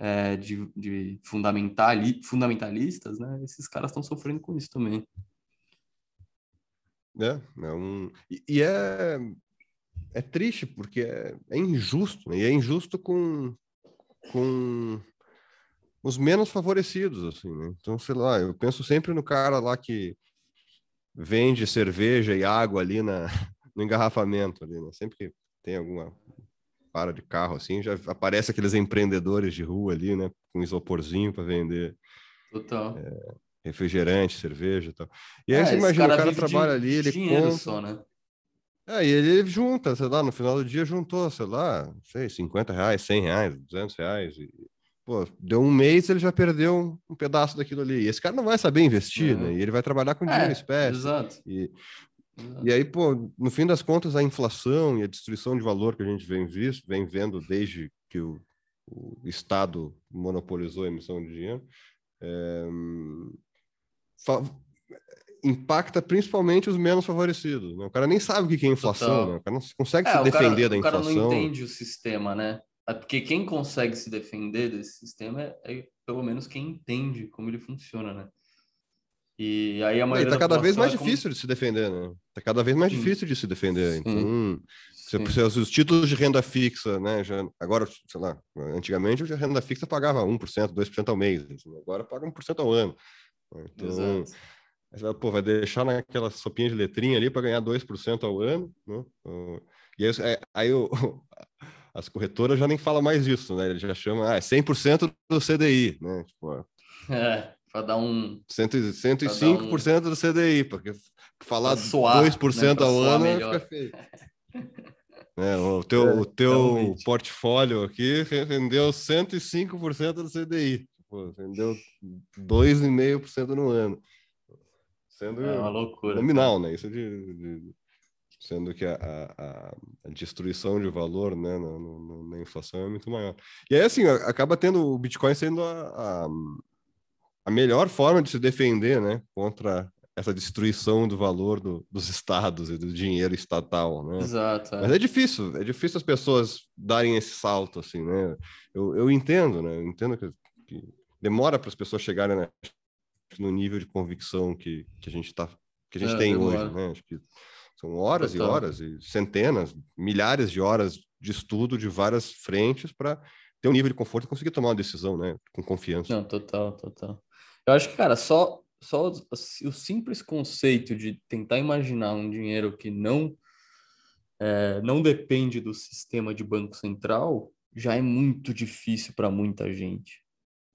é, de, de fundamentali, fundamentalistas, né? Esses caras estão sofrendo com isso também. É, é um... E, e é, é triste, porque é, é injusto, né? e é injusto com, com os menos favorecidos, assim, né? Então, sei lá, eu penso sempre no cara lá que vende cerveja e água ali na, no engarrafamento ali, né? Sempre que tem alguma para de carro assim, já aparece aqueles empreendedores de rua ali, né, com isoporzinho para vender. Total. É, refrigerante, cerveja e tal. E aí é, você imagina, o cara trabalha ali, ele compra... só, né? É, e ele junta, sei lá, no final do dia juntou, sei lá, sei, 50 reais, 100 reais, 200 reais. E, pô, deu um mês, ele já perdeu um, pedaço daquilo ali. E esse cara não vai saber investir, né? E ele vai trabalhar com dinheiro é, espécie. Exato. E, exato. e aí, pô, no fim das contas, a inflação e a destruição de valor que a gente vem, visto, vem vendo desde que o, o Estado monopolizou a emissão de dinheiro, é, impacta principalmente os menos favorecidos. Né? O cara nem sabe o que é inflação, né? o cara não consegue é, se defender cara, da inflação. O cara não entende o sistema, né? É porque quem consegue se defender desse sistema é, é pelo menos quem entende como ele funciona, né? E aí a maioria. Está cada vez mais é como... difícil de se defender, né? Está cada vez mais Sim. difícil de se defender. Então, se, os títulos de renda fixa, né? Já, agora, sei lá, antigamente a renda fixa pagava 1%, 2% ao mês. Assim, agora paga 1% ao ano. Então, Exato. Aí pô, vai deixar naquela sopinha de letrinha ali para ganhar 2% ao ano, né? E aí, é, aí o, as corretoras já nem falam mais disso, né? Ele já chama, ah, é 100% do CDI, né? Tipo, é, para dar um... 105% um... do CDI, porque falar suar, 2% né? ao ano melhor. fica feio. É, o teu, é, o teu portfólio aqui rendeu 105% do CDI. Pô, rendeu 2,5% no ano. Sendo é uma loucura. Nominal, né? Isso de, de sendo que a, a, a, destruição de valor né, na, na, na, inflação é muito maior. E aí, assim, acaba tendo o Bitcoin sendo a, a, melhor forma de se defender né, contra essa destruição do valor do, dos estados e do dinheiro estatal, né? Exato. É. Mas é difícil, é difícil as pessoas darem esse salto, assim, né? Eu, eu entendo, né? Eu entendo que, que demora para as pessoas chegarem né, no nível de convicção que, que a gente tá, que a gente é, tem demora. hoje, né? Acho que são horas Total. e horas e centenas, milhares de horas de estudo de várias frentes para ter um nível de conforto e conseguir tomar uma decisão, né? Com confiança. Não, total, total. Eu acho que, cara, só, só o simples conceito de tentar imaginar um dinheiro que não é, não depende do sistema de banco central já é muito difícil para muita gente.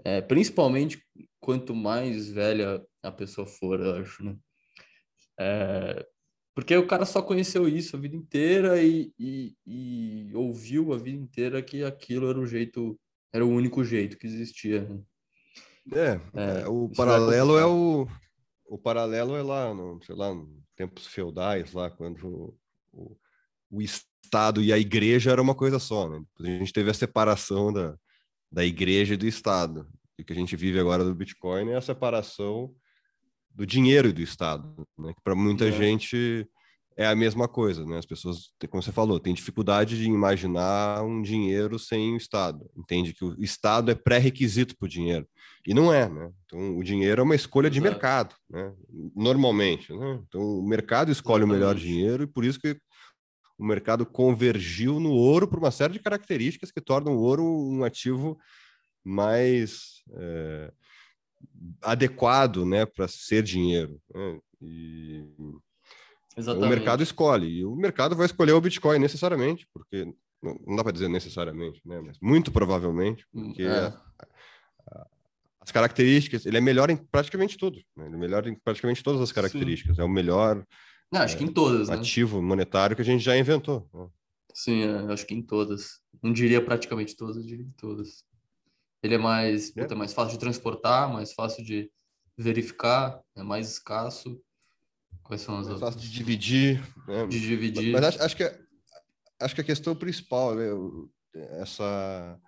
É, principalmente quanto mais velha a pessoa for, eu acho, né? É, porque o cara só conheceu isso a vida inteira e, e, e, ouviu a vida inteira que aquilo era o jeito, era o único jeito que existia. Né? É, é, o paralelo é o o paralelo é lá, no, sei lá, no tempos feudais lá quando o, o, o, Estado e a Igreja era uma coisa só, né? A gente teve a separação da, da Igreja e do Estado. E o que a gente vive agora do Bitcoin é a separação do dinheiro e do Estado, né? Que para muita é. gente é a mesma coisa, né? As pessoas, como você falou, têm dificuldade de imaginar um dinheiro sem o Estado. Entende que o Estado é pré-requisito para o dinheiro. E não é, né? Então, o dinheiro é uma escolha de mercado, né? Normalmente, né? Então, o mercado escolhe Exatamente. o melhor dinheiro e por isso que o mercado convergiu no ouro por uma série de características que tornam o ouro um ativo mais... É adequado né, para ser dinheiro. Né? E Exatamente. o mercado escolhe, e o mercado vai escolher o Bitcoin necessariamente, porque não dá para dizer necessariamente, né? mas muito provavelmente, hum, porque é. as características, ele é melhor em praticamente tudo, né? ele é melhor em praticamente todas as características, Sim. é o melhor não, acho é, que em todas, né? ativo né? monetário que a gente já inventou. Né? Sim, é, acho que em todas. Não diria praticamente todas, diria em todas. Ele é mais, é. Puta, é mais fácil de transportar, mais fácil de verificar, é mais escasso. Quais são as mais outras? Fácil de dividir. Né? De dividir. Mas, acho, acho, que, acho que a questão principal, né? essa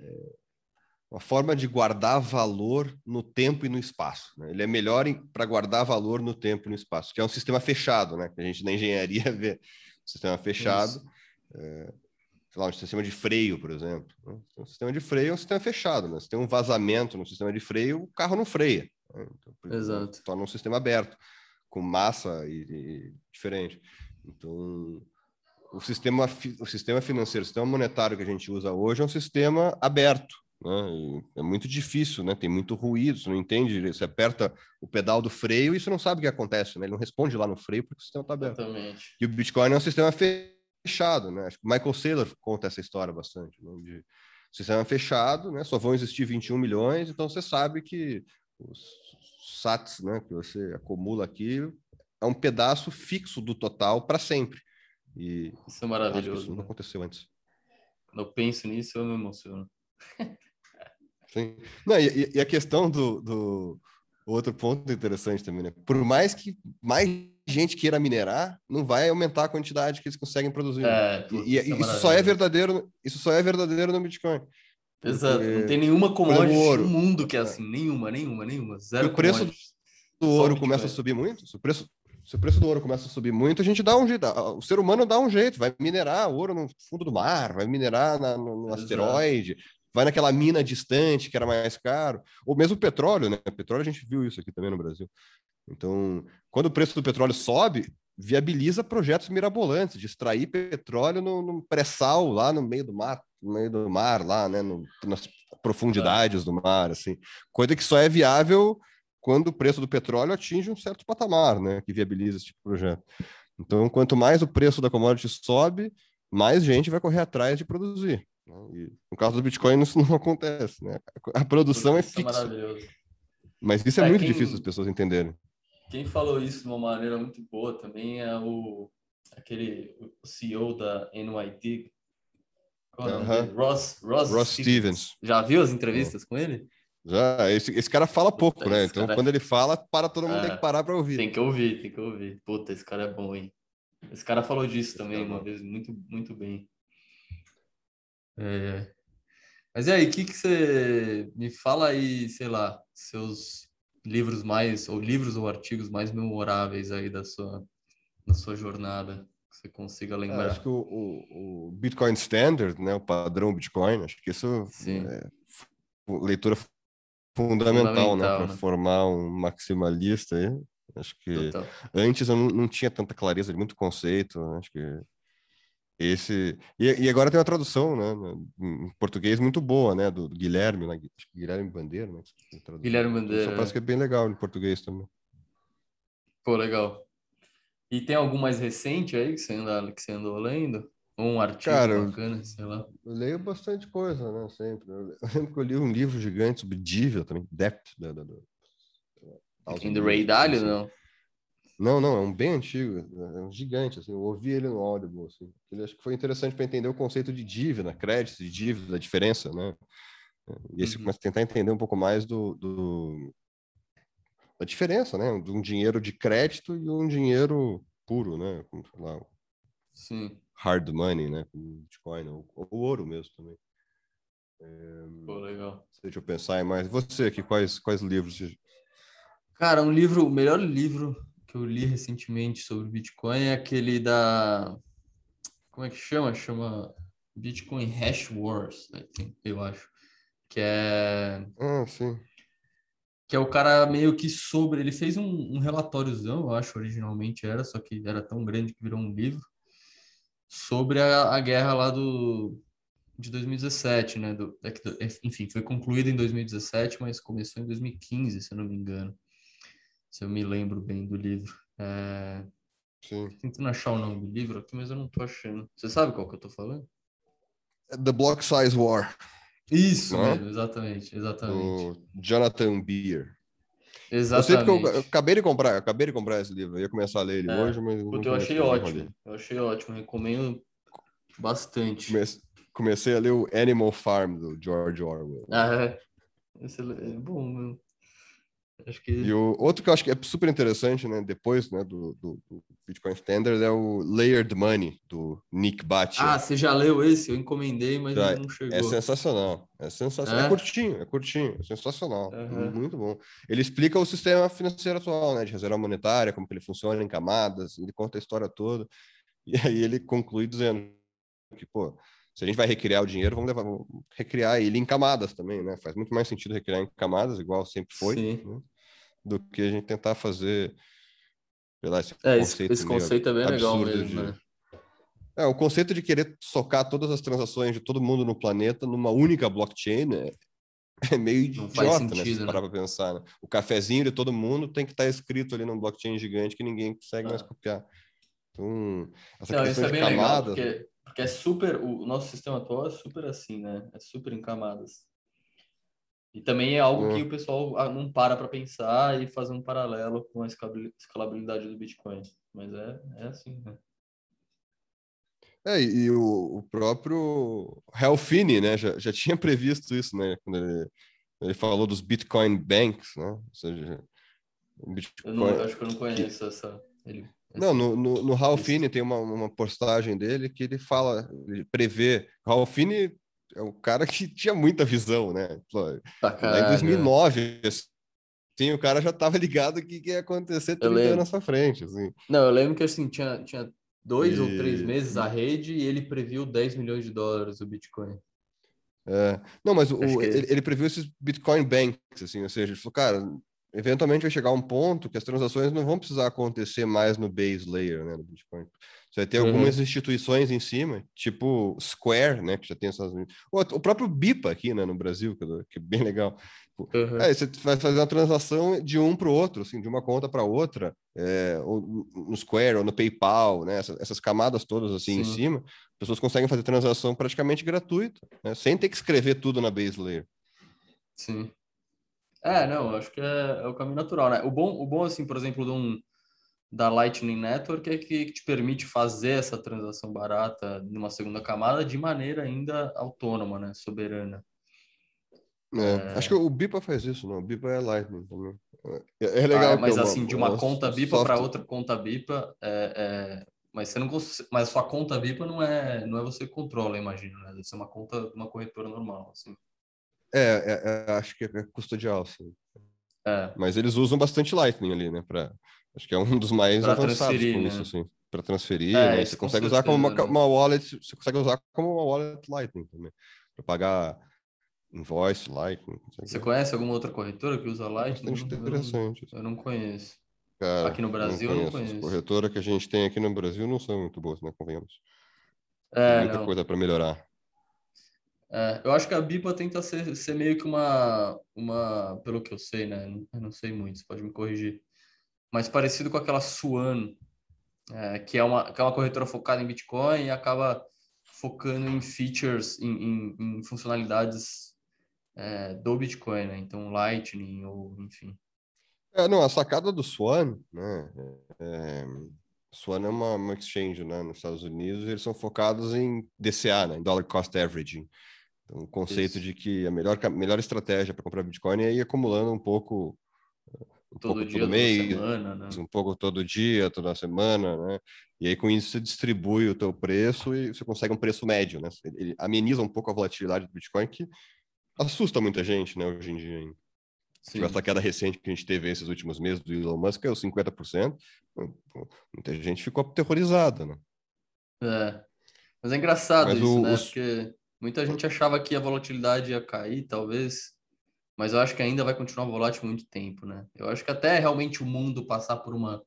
é, uma forma de guardar valor no tempo e no espaço. Né? Ele é melhor para guardar valor no tempo e no espaço, que é um sistema fechado, né? Que a gente na engenharia vê sistema fechado. É, sei lá, um sistema de freio, por exemplo. Né? Um sistema de freio é um sistema fechado, né? Se tem um vazamento no sistema de freio, o carro não freia. Né? Então, Exato. Torna um sistema aberto, com massa e, e, diferente. Então, o sistema, o sistema financeiro, o sistema monetário que a gente usa hoje é um sistema aberto. Né? É muito difícil, né? tem muito ruído, você não entende, você aperta o pedal do freio e você não sabe o que acontece, né? ele não responde lá no freio porque o sistema está aberto. Exatamente. E o Bitcoin é um sistema fechado né? Acho que Michael Saylor conta essa história bastante, né? de sistema fechado, né? Só vão existir 21 milhões, então você sabe que os sats, né, que você acumula aqui é um pedaço fixo do total para sempre. E isso é maravilhoso. Isso não aconteceu antes. Quando eu penso nisso, eu me emociono. Sim. Não, e, e a questão do, do, outro ponto interessante também, né? Por mais que mais gente queira minerar, não vai aumentar a quantidade que eles conseguem produzir. É, e, e isso, só é verdadeiro, isso só é verdadeiro no Bitcoin. Exato. Não tem nenhuma commodity no mundo que é assim, nenhuma, nenhuma, nenhuma. Zero o preço do ouro começa a subir muito, se o preço se o preço do ouro começa a subir muito, a gente dá um jeito. O ser humano dá um jeito, vai minerar ouro no fundo do mar, vai minerar na, no, no asteroide, vai naquela mina distante que era mais caro, ou mesmo petróleo, né? Petróleo a gente viu isso aqui também no Brasil. Então, quando o preço do petróleo sobe, viabiliza projetos mirabolantes de extrair petróleo no, no pré-sal lá no meio do mar, no meio do mar lá, né, no, nas profundidades do mar, assim, coisa que só é viável quando o preço do petróleo atinge um certo patamar, né, que viabiliza esse tipo de projeto. Então, quanto mais o preço da commodity sobe, mais gente vai correr atrás de produzir. Né? E no caso do Bitcoin, isso não acontece, né? A produção é, é fixa. Mas isso é, é muito quem, difícil as pessoas entenderem. Quem falou isso de uma maneira muito boa também é o aquele o CEO da NYT, uh -huh. Ross, Ross, Ross Stevens. Stevens. Já viu as entrevistas com ele? Já, esse, esse cara fala pouco, Puta, né? Então, cara... quando ele fala, para todo mundo é, tem que parar para ouvir. Tem que ouvir, tem que ouvir. Puta, esse cara é bom, hein? Esse cara falou disso esse também é uma vez, muito, muito bem. É... Mas e aí, o que, que você me fala aí, sei lá, seus livros mais, ou livros ou artigos mais memoráveis aí da sua, da sua jornada, que você consiga lembrar? É, acho que o, o, o, Bitcoin Standard, né, o padrão Bitcoin, acho que isso Sim. é leitura fundamental, né, fundamental né, para né? formar um maximalista aí. Acho que Total. antes eu não, não, tinha tanta clareza de muito conceito, né? acho que esse e, e, agora tem uma tradução, né, em português muito boa, né, do, do Guilherme, né, Guilherme Bandeira, né? Guilherme Bandeira. Parece que é bem legal em português também. Pô, legal. E tem algum mais recente aí que você anda, que você andou lendo? um artigo Cara, bacana, sei lá. Eu leio bastante coisa, né? Sempre. Eu lembro que eu li um livro gigante sobre Dívia também, Depth. Da, da, da, In the Ray Dalio, assim. não? Não, não, é um bem antigo, é um gigante, assim, eu ouvi ele no Audible, assim. Ele acho que foi interessante para entender o conceito de dívida, crédito de dívida, a diferença, né? E esse uhum. começa a tentar entender um pouco mais do, do, da diferença, né? De um dinheiro de crédito e um dinheiro puro, né? Como, lá, Sim hard money, né? Como Bitcoin, ou, o ouro mesmo também. É, Pô, legal. Deixa eu pensar em mais. Você aqui, quais, quais livros? Cara, um livro, o melhor livro que eu li recentemente sobre Bitcoin é aquele da. Como é que chama? Chama Bitcoin Hash Wars, eu acho. Que é. Ah, sim. Que é o cara meio que sobre. Ele fez um, um relatóriozão, eu acho, originalmente era, só que era tão grande que virou um livro sobre a, a guerra lá do, de 2017, né? Do, é é, enfim, foi concluída em 2017, mas começou em 2015, se eu não me engano. Se eu me lembro bem do livro. É... Sim. Tentando achar o nome do livro aqui, mas eu não tô achando. Você sabe qual que eu tô falando? The Block Size War. Isso não? mesmo, exatamente, exatamente. O Jonathan Beer. Exatamente. Eu, eu, acabei de comprar, acabei de comprar esse livro. Eu ia começar a ler ele é, hoje, mas. Porque eu achei ótimo. Eu achei ótimo, recomendo bastante. Comecei, comecei a ler o Animal Farm do George Orwell. Ah, é. Esse é bom, meu. Que... E o outro que eu acho que é super interessante, né, depois né, do, do, do Bitcoin Standard é o Layered Money, do Nick Batia. Ah, você já leu esse? Eu encomendei, mas já, não chegou. É sensacional, é sensacional. É, é curtinho, é curtinho, é sensacional, uhum. muito bom. Ele explica o sistema financeiro atual, né, de reserva monetária, como que ele funciona em camadas, ele conta a história toda, e aí ele conclui dizendo que, pô, se a gente vai recriar o dinheiro, vamos, levar, vamos recriar ele em camadas também, né? Faz muito mais sentido recriar em camadas, igual sempre foi, né? do que a gente tentar fazer, lá, esse é, conceito, esse, conceito é bem legal mesmo, de... né? É, o conceito de querer socar todas as transações de todo mundo no planeta numa única blockchain é, é meio Não idiota, sentido, né? Se né? parar para pensar. Né? O cafezinho de todo mundo tem que estar tá escrito ali num blockchain gigante que ninguém consegue ah. mais copiar. Então, essa Não, questão é de camadas... Legal, porque porque é super, o nosso sistema atual é super assim, né? É super em camadas. E também é algo que o pessoal ah, não para para pensar e fazer um paralelo com a escalabilidade do Bitcoin. Mas é, é assim, né? É, e o, o próprio Helfini, né, já, já tinha previsto isso, né, quando ele Ele falou dos Bitcoin Banks, né? Ou seja, Bitcoin... Eu não, acho que eu não conheço essa. Ele... Não, no, no, no Ralphine tem uma, uma postagem dele que ele fala, ele prevê. Ralphine é um cara que tinha muita visão, né? Tá, em 2009, Sim, o cara já estava ligado que, que ia acontecer 30 anos pra frente. Assim. Não, eu lembro que assim, tinha, tinha dois e... ou três meses a rede e ele previu 10 milhões de dólares o Bitcoin. É. Não, mas o, que... ele, ele, previu esses Bitcoin Banks, assim, ou seja, ele falou, cara, eventualmente vai chegar um ponto que as transações não vão precisar acontecer mais no base layer, né, do Bitcoin. Você vai ter uhum. algumas instituições em cima, tipo Square, né, que já tem essas... O próprio BIPA aqui, né, no Brasil, que é bem legal. Uhum. É, você vai fazer uma transação de um para o outro, assim, de uma conta para outra, é, ou no Square, ou no PayPal, né? Essas, essas camadas todas assim Sim. em cima, as pessoas conseguem fazer transação praticamente gratuita, né? sem ter que escrever tudo na base layer. Sim. É, não, acho que é, é, o caminho natural, né? O bom, o bom assim, por exemplo, de um, da Lightning Network é que, que te permite fazer essa transação barata numa segunda camada de maneira ainda autônoma, né? Soberana. É, acho que o Bipa faz isso, não. O Bipa é Lightning também. É, é legal. Ah, mas assim, de uma, uma conta Bipa para outra conta Bipa, é, é, mas você não mas sua conta Bipa não é não é você que controla, imagino, né? Deve ser uma conta uma corretora normal, assim. É, é, é acho que é custodial, sim. Mas eles usam bastante Lightning ali, né? Pra, acho que é um dos mais pra avançados com né? isso, assim. Para transferir, né? Você consegue usar como uma, né? uma wallet, você consegue usar como uma wallet Lightning também, para pagar Invoice, Lightning. Você conhece alguma outra corretora que usa Lightning? Bastante interessante. Eu não conheço. Cara, aqui no Brasil não conheço. Eu não conheço. As corretoras que a gente tem aqui no Brasil não são muito boas, né? Convenhamos. É, tem muita não. coisa para melhorar. É, eu acho que a BIPA tenta ser, ser, meio que uma, uma, pelo que eu sei, né? Eu não sei muito, você pode me corrigir. Mas parecido com aquela Swan, é, que, é uma, que é uma corretora focada em Bitcoin e acaba focando em features, em, em, em funcionalidades é, do Bitcoin, né? Então, Lightning ou enfim. É, não, a sacada do Swan, né? É, Swan é uma, uma, exchange, né? Nos Estados Unidos, eles são focados em DCA, né? Em Dollar Cost Averaging. Então, o conceito Isso. de que a melhor, melhor estratégia para comprar Bitcoin é ir acumulando um pouco um todo pouco dia, todo mês, semana, né? um pouco todo dia, toda semana, né? E aí com isso você distribui o teu preço e você consegue um preço médio, né? Ele ameniza um pouco a volatilidade do Bitcoin que assusta muita gente, né, hoje em dia. Hein? Sim. Essa queda recente que a gente teve esses últimos meses do Elon Musk, é os 50%, muita gente ficou aterrorizada, né? É. Mas é engraçado mas isso, o, né? Os... Porque muita gente achava que a volatilidade ia cair, talvez, mas eu acho que ainda vai continuar volátil muito tempo, né? Eu acho que até realmente o mundo passar por uma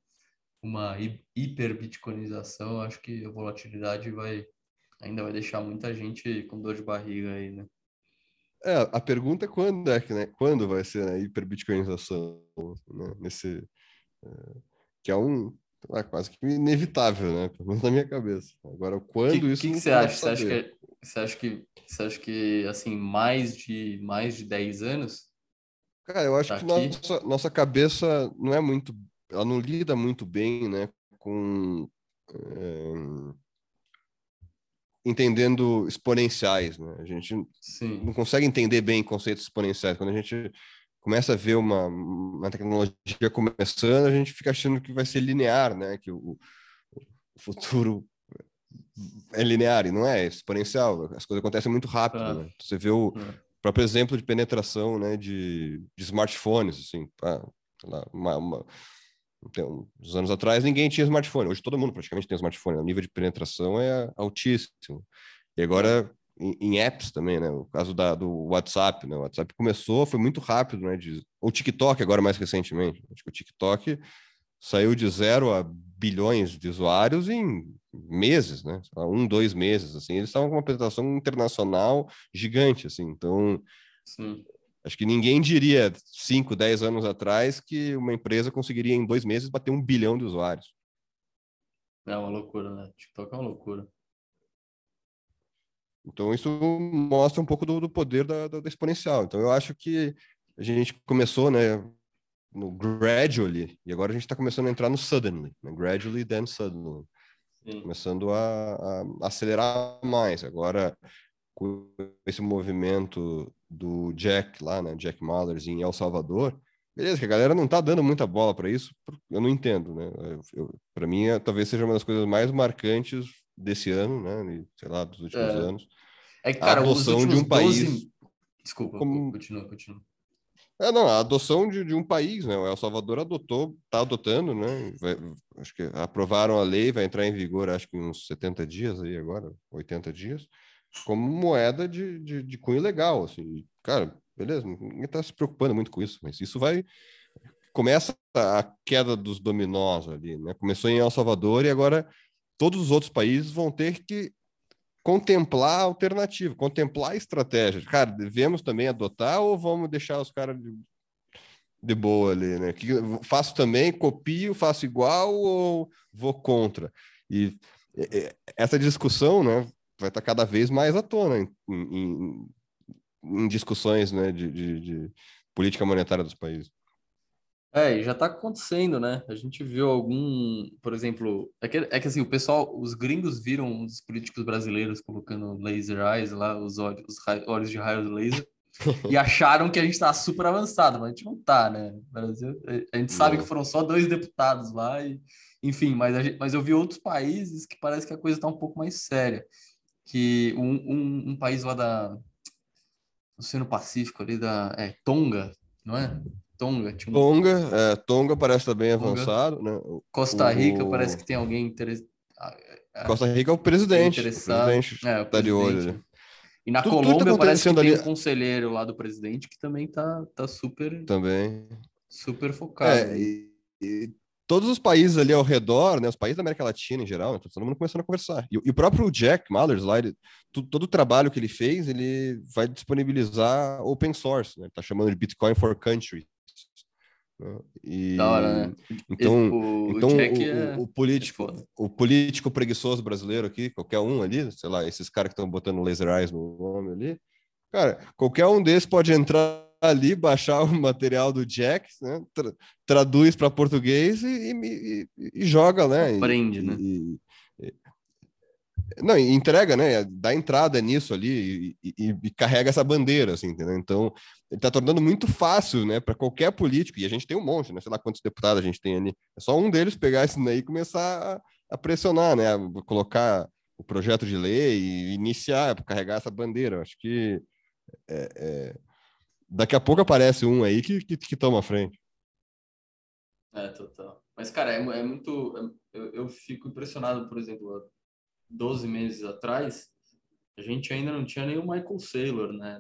uma hiper-bitcoinização, acho que a volatilidade vai ainda vai deixar muita gente com dor de barriga aí, né? É, a pergunta é quando é que, né? Quando vai ser a hiperbitcoinização, né? Nesse, é, que é um é quase que inevitável, né? Pelo menos na minha cabeça. Agora, quando que, isso que, que você acha? Você acha que, você acha que você acha que assim mais de mais de 10 anos? Cara, eu acho tá que nossa, nossa cabeça não é muito, ela não lida muito bem, né? Com é entendendo exponenciais, né? A gente Sim. não consegue entender bem conceitos exponenciais. Quando a gente começa a ver uma, uma tecnologia começando, a gente fica achando que vai ser linear, né? Que o, o futuro é linear e não é, é exponencial. As coisas acontecem muito rápido. Ah. Né? Você vê o ah. próprio exemplo de penetração, né? De, de smartphones, assim, ah, uma, uma então, uns anos atrás ninguém tinha smartphone. Hoje todo mundo praticamente tem smartphone. O nível de penetração é altíssimo. E agora em, em apps também, né? O caso da, do WhatsApp, né? O WhatsApp começou, foi muito rápido, né? De, o TikTok agora mais recentemente. Acho que o TikTok saiu de zero a bilhões de usuários em meses, né? Um, dois meses, assim. Eles estavam com uma penetração internacional gigante, assim. Então, Sim. Acho que ninguém diria 5, 10 anos atrás que uma empresa conseguiria em dois meses bater um bilhão de usuários. É uma loucura, né? TikTok é uma loucura. Então isso mostra um pouco do, do poder da, da, da, exponencial. Então eu acho que a gente começou, né, no gradually e agora a gente está começando a entrar no suddenly, né? gradually then suddenly, Sim. começando a, a, acelerar mais. Agora com esse movimento do Jack lá, né, Jack Mallers em El Salvador, beleza, que a galera não tá dando muita bola para isso, eu não entendo, né? Para mim, é, talvez seja uma das coisas mais marcantes desse ano, né? sei lá, dos últimos é. anos. É que, cara, a adoção de um 12... país. Desculpa, como... continua, continua. É, não, a adoção de, de um país, né? O El Salvador adotou, está adotando, né? Vai, acho que aprovaram a lei, vai entrar em vigor, acho que uns 70 dias aí agora, 80 dias, como moeda de, de, de cunho legal, assim. Cara, beleza, ninguém está se preocupando muito com isso, mas isso vai... Começa a queda dos dominós ali, né? Começou em El Salvador e agora todos os outros países vão ter que contemplar a alternativa, contemplar a estratégia. Cara, devemos também adotar ou vamos deixar os caras de, de boa ali, né? Que faço também, copio, faço igual ou vou contra? E, e essa discussão, né, vai estar cada vez mais à tona em, em, em discussões, né, de, de, de política monetária dos países. É, já está acontecendo, né? A gente viu algum, por exemplo, é que, é que assim, o pessoal, os gringos viram os políticos brasileiros colocando laser eyes lá, os olhos, os olhos de raio laser, e acharam que a gente está super avançado, mas a gente não está, né? Brasil, a gente sabe que foram só dois deputados lá, e, enfim, mas, gente, mas eu vi outros países que parece que a coisa está um pouco mais séria. Que um, um, um país lá da. no Oceano Pacífico, ali da. É, Tonga, não é? Tonga. Tipo... Tonga, é, Tonga parece estar bem Tonga. avançado, né? Costa Rica o... parece que tem alguém interessado. Costa Rica é o presidente. O presidente é, tá de olho. E na tudo, Colômbia tudo tá parece que tem ali... um conselheiro lá do presidente que também tá, tá super. Também. Super focado. É, e, e, todos os países ali ao redor, né? Os países da América Latina em geral, tá todo mundo começando a conversar. E, e o próprio Jack Mallers lá, ele, todo, todo o trabalho que ele fez, ele vai disponibilizar open source, né? Tá chamando de Bitcoin for Country. Né? E, da hora, né? Então, o, então o, é... o, político, é o político preguiçoso brasileiro aqui, qualquer um ali, sei lá, esses caras que estão botando laser eyes no nome ali, cara, qualquer um desses pode entrar ali, baixar o material do Jack, né? Tra traduz para português e, e, e, joga, né? Aprende, né? Não, entrega, né? Dá entrada nisso ali e, e, e, carrega essa bandeira, assim, entendeu? Então, está tornando muito fácil, né, para qualquer político, e a gente tem um monte, né? Sei lá quantos deputados a gente tem ali. É só um deles pegar isso daí e começar a, a pressionar, né? A colocar o projeto de lei e iniciar, carregar essa bandeira. Acho que é, é... daqui a pouco aparece um aí que, que, que toma a frente. É, total. Mas, cara, é, é muito. É, eu, eu fico impressionado, por exemplo, 12 meses atrás, a gente ainda não tinha nem o Michael Saylor, né?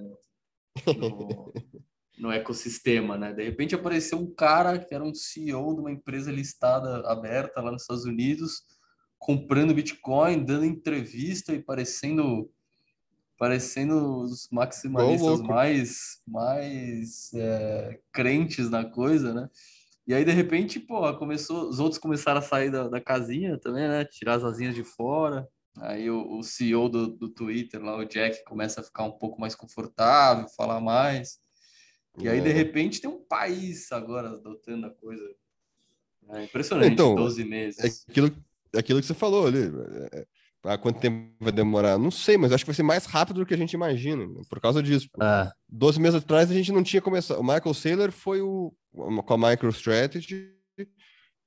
No, ecossistema, né? De repente apareceu um cara que era um CEO de uma empresa listada aberta lá nos Estados Unidos, comprando Bitcoin, dando entrevista e parecendo parecendo os maximalistas mais mais é, crentes na coisa, né? E aí, de repente, pô, começou, os outros começaram a sair da, da casinha também, né? Tirar as asinhas de fora. Aí o, o CEO do, do Twitter, lá, o Jack, começa a ficar um pouco mais confortável, falar mais. E aí, de é. repente, tem um país agora adotando a coisa. É impressionante, então, 12 meses. É aquilo, é aquilo que você falou ali. É, há quanto tempo vai demorar? Não sei, mas acho que vai ser mais rápido do que a gente imagina, né? por causa disso. Ah. 12 meses atrás a gente não tinha começado. O Michael Saylor foi o, com a MicroStrategy,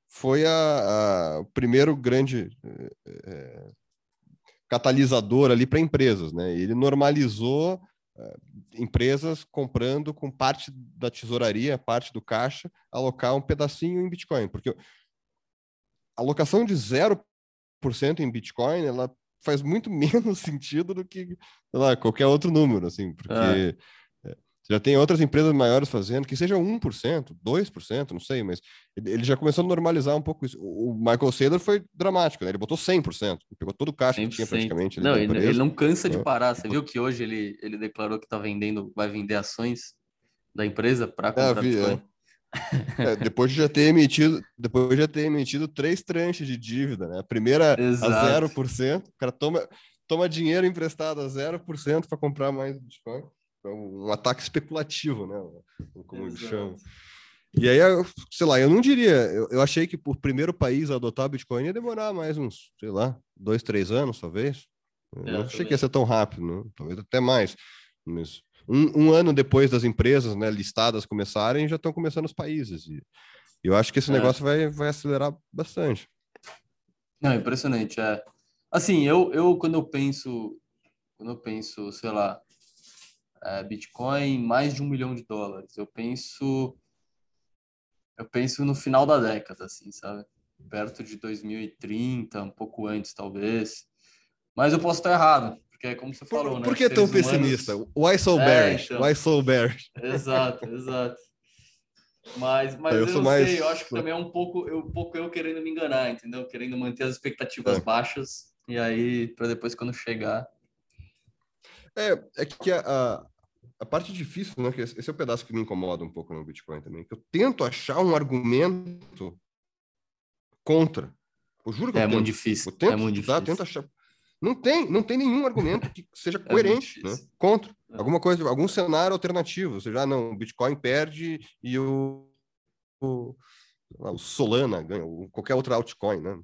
foi a, a o primeiro grande é, catalisador ali para empresas, né? Ele normalizou uh, empresas comprando com parte da tesouraria, parte do caixa, alocar um pedacinho em Bitcoin, porque a alocação de 0% em Bitcoin, ela faz muito menos sentido do que lá, qualquer outro número, assim, porque é. Já tem outras empresas maiores fazendo, que seja 1%, 2%, não sei, mas ele já começou a normalizar um pouco isso. O Michael Saylor foi dramático, né? Ele botou 100%, pegou todo o caixa 100%. que tinha praticamente. Não, ele, ele, não cansa de é. parar. Você viu que hoje ele, ele declarou que está vendendo, vai vender ações da empresa para comprar é, vi, Bitcoin? É. é, depois de já ter emitido, depois de já ter emitido três tranches de dívida, né? A primeira Exato. a 0%, o cara toma, toma dinheiro emprestado a 0% para comprar mais Bitcoin. É um ataque especulativo, né? Como eles chamam. E aí, sei lá, eu não diria, eu, eu achei que por primeiro país a adotar Bitcoin ia demorar mais uns, sei lá, dois, três anos, talvez. É, não achei que ia ser tão rápido, né? talvez até mais. Mas um, um, ano depois das empresas né, listadas começarem, já estão começando os países. E eu acho que esse é. negócio vai, vai acelerar bastante. Não, impressionante. É. Assim, eu, eu quando eu penso, quando eu penso, sei lá, é, Bitcoin mais de um milhão de dólares, eu penso, eu penso no final da década, assim, sabe? Perto de 2030, um pouco antes, talvez. Mas eu posso estar errado, porque é como você falou, por, né? Por que tão humanos... pessimista? Why so é, bearish? Então... Why so bearish? Exato, exato. Mas, mas eu, eu não mais... sei, eu acho que também é um pouco, eu, um pouco eu querendo me enganar, entendeu? Querendo manter as expectativas é. baixas e aí para depois quando chegar. É, é que a, a parte difícil, né? Que esse é o pedaço que me incomoda um pouco no Bitcoin também, que eu tento achar um argumento contra. Eu juro que é eu muito tento. difícil. Eu tento é muito estudar, difícil. tento achar. Não tem, não tem nenhum argumento que seja é coerente, é né? Contra. É. Alguma coisa, algum cenário alternativo. Ou seja, ah, não, o Bitcoin perde e o, o, o Solana ganha, ou qualquer outra altcoin, né?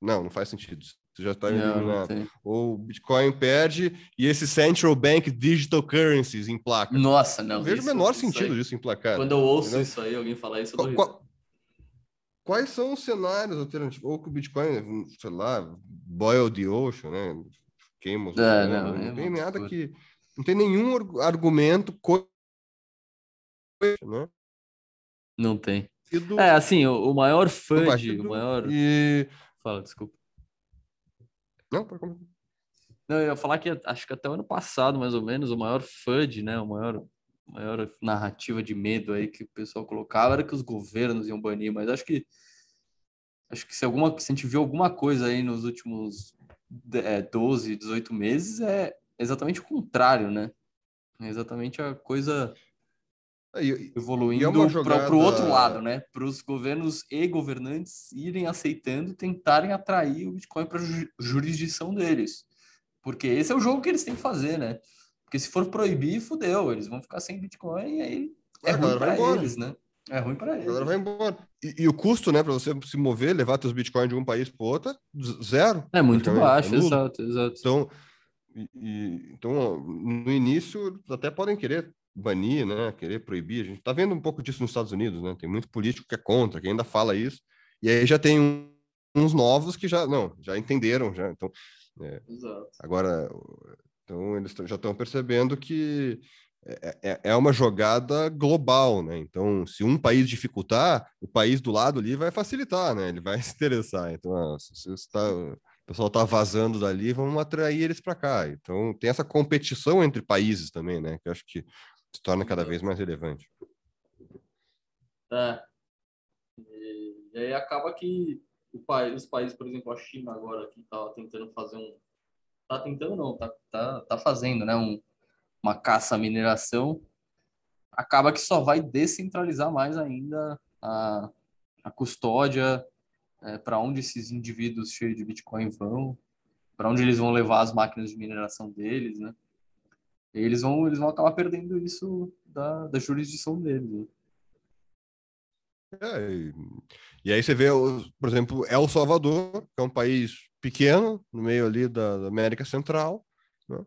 Não, não faz sentido. Você já está eliminado. Ou o Bitcoin perde e esse Central Bank Digital Currencies em placa. Nossa, não. vejo o menor sentido aí. disso em placar. Quando eu ouço entendeu? isso aí, alguém falar isso, eu qual, qual, Quais são os cenários alternativos? Ou que o Bitcoin, sei lá, boil the ocean, né? Queima os é, não, não, é tem nada que. Não tem nenhum argumento. Co... Né? Não tem. Do... É, assim, o, o maior fã de. O maior... E... Fala, desculpa. Não, pode começar. Não, eu ia falar que acho que até o ano passado, mais ou menos, o maior FUD, né? O maior, maior narrativa de medo aí que o pessoal colocava era que os governos iam banir, mas acho que acho que se alguma se a gente viu alguma coisa aí nos últimos é, 12, 18 meses, é exatamente o contrário, né? É exatamente a coisa evoluindo é jogada... para o outro lado, né? Para os governos e governantes irem aceitando, tentarem atrair o Bitcoin para a jurisdição deles. Porque esse é o jogo que eles têm que fazer, né? Porque se for proibir, fudeu, eles vão ficar sem Bitcoin e aí é, é ruim para eles, né? É ruim para eles. Agora vai embora. E, e, o custo, né, para você se mover, levar seus Bitcoins de um país para outro, zero. É muito baixo, é exato, exato. Então, e, e, então, no início, até podem querer banir, né, querer proibir. A gente está vendo um pouco disso nos Estados Unidos, né? Tem muito político que é contra, que ainda fala isso. E aí já tem uns novos que já não, já entenderam, já. Então, é, agora, então eles já estão percebendo que é, é, é, uma jogada global, né? Então, se um país dificultar, o país do lado ali vai facilitar, né? Ele vai se interessar. Então, ah, se está o pessoal está vazando dali, vamos atrair eles para cá. Então, tem essa competição entre países também, né? Que eu acho que se torna cada vez mais relevante. É. E, e aí acaba que país, os países, por exemplo, a China agora que está tentando fazer um, tá tentando não, tá, tá, tá fazendo, né, um, uma caça à mineração, acaba que só vai descentralizar mais ainda a, a custódia é, para onde esses indivíduos cheios de Bitcoin vão, para onde eles vão levar as máquinas de mineração deles, né? Eles vão, eles vão acabar perdendo isso da, da jurisdição deles. Né? É, e, e, aí você vê, por exemplo, El Salvador, que é um país pequeno, no meio ali da, da América Central, né,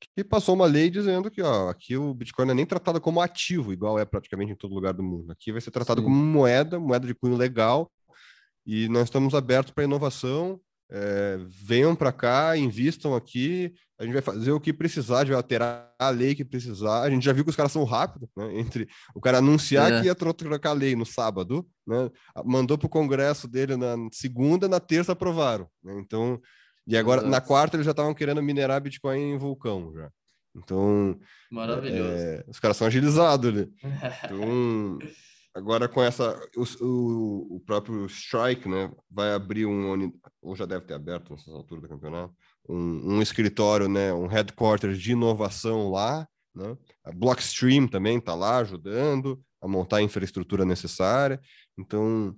que passou uma lei dizendo que ó, aqui o Bitcoin não é nem tratado como ativo, igual é praticamente em todo lugar do mundo. Aqui vai ser tratado Sim. como moeda, moeda de cunho legal, e nós estamos abertos para inovação. É, venham para cá, invistam aqui, a gente vai fazer o que precisar, a gente vai alterar a lei que precisar. A gente já viu que os caras são rápidos, né? Entre o cara anunciar é. que ia trocar a lei no sábado, né? Mandou para o Congresso dele na segunda, na terça aprovaram. Né? Então, e agora Exato. na quarta eles já estavam querendo minerar Bitcoin em vulcão já. Então, maravilhoso. É, os caras são agilizados ali. Então, agora com essa, o, o, próprio Strike, né, vai abrir um, ou já deve ter aberto nessas alturas do campeonato, um, um escritório, né, um headquarters de inovação lá, né? A Blockstream também está lá ajudando a montar a infraestrutura necessária. Então,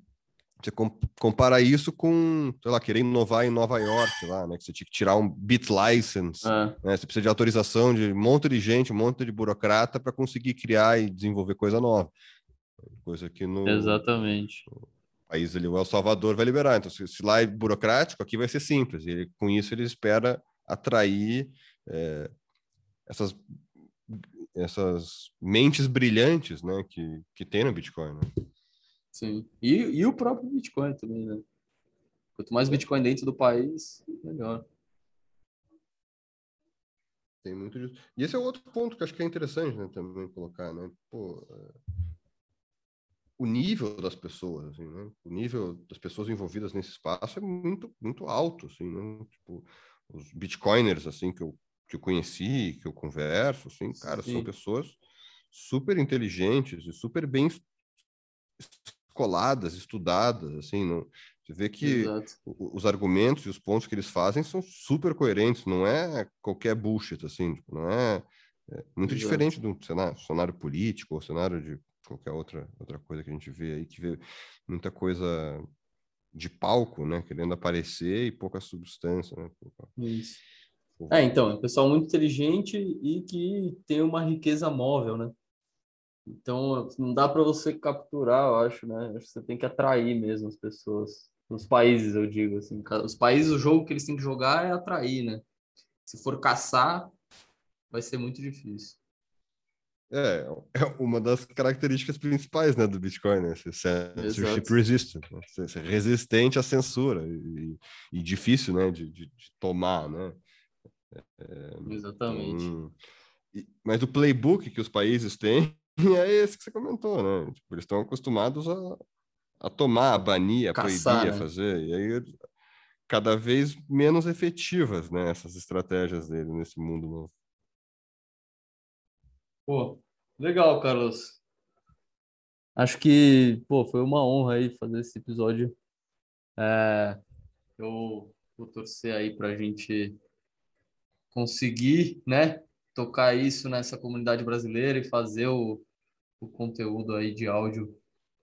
você compara isso com, sei lá, querer inovar em Nova York, lá, né? Que você tinha que tirar um bit license, é. né? Você precisa de autorização de um monte de gente, um monte de burocrata para conseguir criar e desenvolver coisa nova. Coisa que no... Exatamente. No país ali, o El Salvador vai liberar. Então, se, se lá é burocrático, aqui vai ser simples. E com isso ele espera atrair é, essas essas mentes brilhantes, né, que, que tem no Bitcoin, né? Sim. E, e o próprio Bitcoin também, né? Quanto mais Bitcoin dentro do país, melhor. Tem muito disso. E esse é outro ponto que acho que é interessante, né, também colocar, né? Pô, é... o nível das pessoas, assim, né? O nível das pessoas envolvidas nesse espaço é muito, muito alto, assim, né? Tipo, os bitcoiners, assim, que eu, que eu conheci, que eu converso, assim, cara, Sim. são pessoas super inteligentes e super bem escoladas, estudadas, assim, não, você vê que Exato. os argumentos e os pontos que eles fazem são super coerentes, não é qualquer bullshit, assim, tipo, não é, é muito Exato. diferente do cenário, cenário político ou cenário de qualquer outra, outra coisa que a gente vê aí, que vê muita coisa de palco, né, querendo aparecer e pouca substância, né. Isso. É, então, é um pessoal muito inteligente e que tem uma riqueza móvel, né? Então, não dá para você capturar, eu acho, né? Acho que você tem que atrair mesmo as pessoas. Nos países, eu digo assim. Os países, o jogo que eles têm que jogar é atrair, né? Se for caçar, vai ser muito difícil. É, é uma das características principais né, do Bitcoin, né? Censorship resistant, né? ser resistente à censura e, e difícil né, de, de, de tomar, né? É, Exatamente. Então, e, mas o playbook que os países têm é esse que você comentou, né? Tipo, eles estão acostumados a, a tomar, a banir, a Caçar, proibir, né? a fazer. E aí, cada vez menos efetivas, né? Essas estratégias dele nesse mundo novo. Pô, legal, Carlos. Acho que, pô, foi uma honra aí fazer esse episódio. É, eu vou torcer aí para a gente conseguir, né, tocar isso nessa comunidade brasileira e fazer o, o conteúdo aí de áudio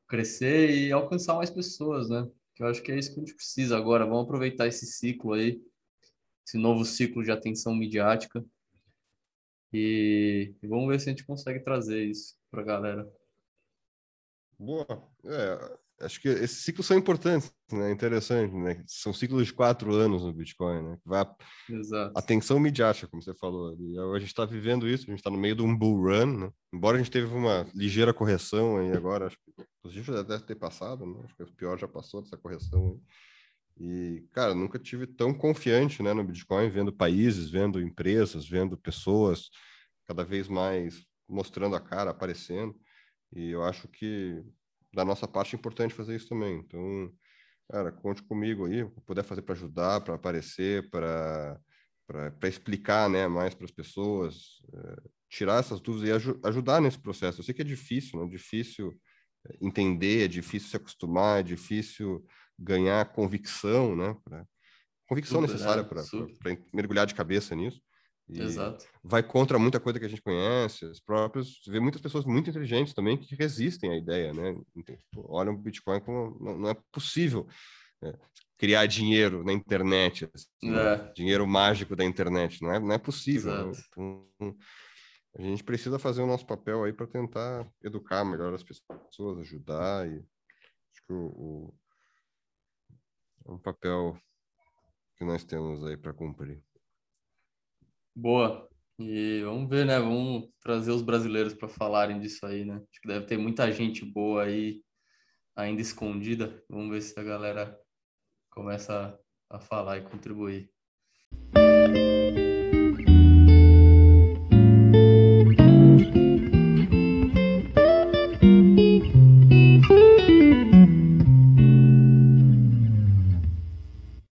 crescer e alcançar mais pessoas, né? Que eu acho que é isso que a gente precisa agora. Vamos aproveitar esse ciclo aí, esse novo ciclo de atenção midiática e, e vamos ver se a gente consegue trazer isso para a galera. Boa. É, acho que esses ciclos são importantes, né? Interessante, né? São ciclos de quatro anos no Bitcoin, né? Vai Exato. Atenção midiática, como você falou. E a gente está vivendo isso, a gente está no meio de um bull run, né? Embora a gente teve uma ligeira correção aí agora, acho que inclusive já deve ter passado, né? Acho que o pior já passou dessa correção aí. E, cara, nunca tive tão confiante, né, no Bitcoin, vendo países, vendo empresas, vendo pessoas cada vez mais mostrando a cara, aparecendo. E eu acho que da nossa parte é importante fazer isso também. Então, cara, conte comigo aí, puder fazer para ajudar, para aparecer, para para explicar né, mais para as pessoas, é, tirar essas dúvidas e aj ajudar nesse processo. Eu sei que é difícil, né? É difícil eh, entender, é difícil se acostumar, é difícil ganhar convicção, né? Pra, convicção super, necessária é, para mergulhar de cabeça nisso. E Exato. vai contra muita coisa que a gente conhece, as próprias, vê muitas pessoas muito inteligentes também que resistem à ideia, né? Tipo, olham o Bitcoin como não, não é possível é, criar dinheiro na internet, assim, né? é. dinheiro mágico da internet, não é, não é possível. Né? Então, a gente precisa fazer o nosso papel aí para tentar educar melhor as pessoas, ajudar e acho que o, o é um papel que nós temos aí para cumprir. Boa. E vamos ver, né? Vamos trazer os brasileiros para falarem disso aí, né? Acho que deve ter muita gente boa aí ainda escondida. Vamos ver se a galera começa a falar e contribuir.